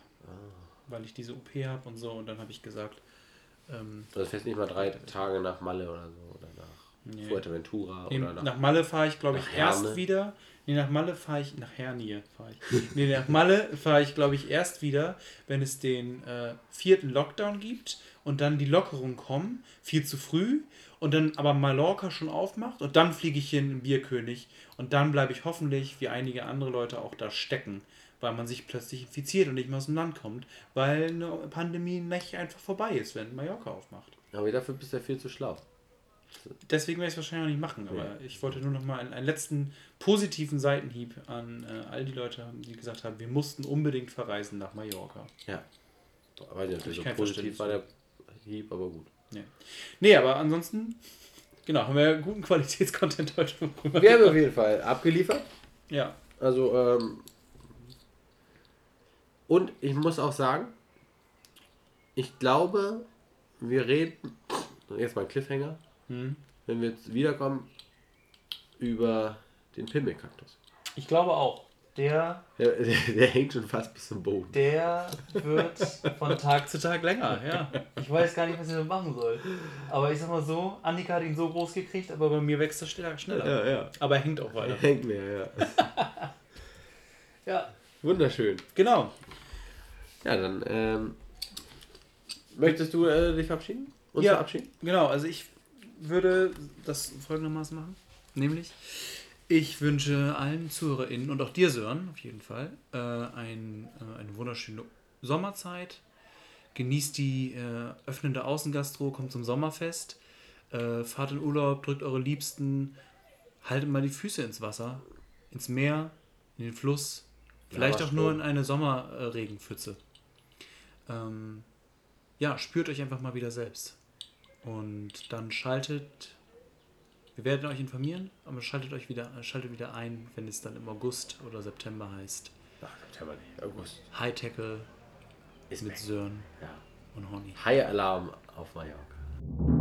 Weil ich diese OP habe und so. Und dann habe ich gesagt, ähm, Also fährst nicht mal drei Tage nach Malle oder so? Oder nach Nee. Fuerteventura? Nee, oder nach, nach Malle fahre ich, glaube ich, erst Herne. wieder. Nee, nach Malle fahre ich, nach Hernie fahre ich. Nee, nach Malle fahre ich, glaube ich, erst wieder, wenn es den äh, vierten Lockdown gibt und dann die Lockerungen kommen, viel zu früh und dann aber Mallorca schon aufmacht und dann fliege ich hin in Bierkönig und dann bleibe ich hoffentlich, wie einige andere Leute auch da stecken, weil man sich plötzlich infiziert und nicht mehr aus dem Land kommt, weil eine Pandemie nicht einfach vorbei ist, wenn Mallorca aufmacht. aber dafür bist du ja viel zu schlau. Deswegen werde ich es wahrscheinlich auch nicht machen, aber ich wollte nur noch mal einen, einen letzten positiven Seitenhieb an äh, all die Leute haben, die gesagt haben, wir mussten unbedingt verreisen nach Mallorca. Ja. Ich weiß nicht, ob das ich so positiv war der Hieb, aber gut. Nee. nee, aber ansonsten, genau, haben wir guten Qualitätscontent heute. Wir haben auf jeden Fall abgeliefert. Ja, Also, ähm, und ich muss auch sagen, ich glaube, wir reden, jetzt mal ein Cliffhanger, Hm. wenn wir jetzt wiederkommen, über den Pimmelkaktus. Ich glaube auch. Der, Der, der, [laughs] der hängt schon fast bis zum Boden. der wird von Tag zu Tag länger, ja. Ich weiß gar nicht, was ich damit machen soll. Aber ich sag mal so, Annika hat ihn so groß gekriegt, aber bei mir wächst das schneller. schneller. ja. Aber er hängt auch Er weiter. hängt mehr, ja. [laughs] ja. Wunderschön. Genau. Ja, dann, ähm, möchtest du äh, dich verabschieden? Uns Ja. verabschieden? Genau, also ich würde das folgendermaßen machen. Nämlich, ich wünsche allen ZuhörerInnen und auch dir, Sören, auf jeden Fall, äh, ein, äh, eine wunderschöne Sommerzeit. Genießt die äh, öffnende Außengastro, kommt zum Sommerfest. Äh, fahrt in Urlaub, drückt eure Liebsten, haltet mal die Füße ins Wasser, ins Meer, in den Fluss. Vielleicht auch nur in eine Sommerregenpfütze. Ähm, ja, spürt euch einfach mal wieder selbst. Und dann schaltet, wir werden euch informieren, aber schaltet euch wieder, schaltet wieder ein, wenn es dann im August oder September heißt. Ach, September nicht. August. High Tackle Ist mit weg. Sören Ja. und Honey. High Alarm auf Mallorca.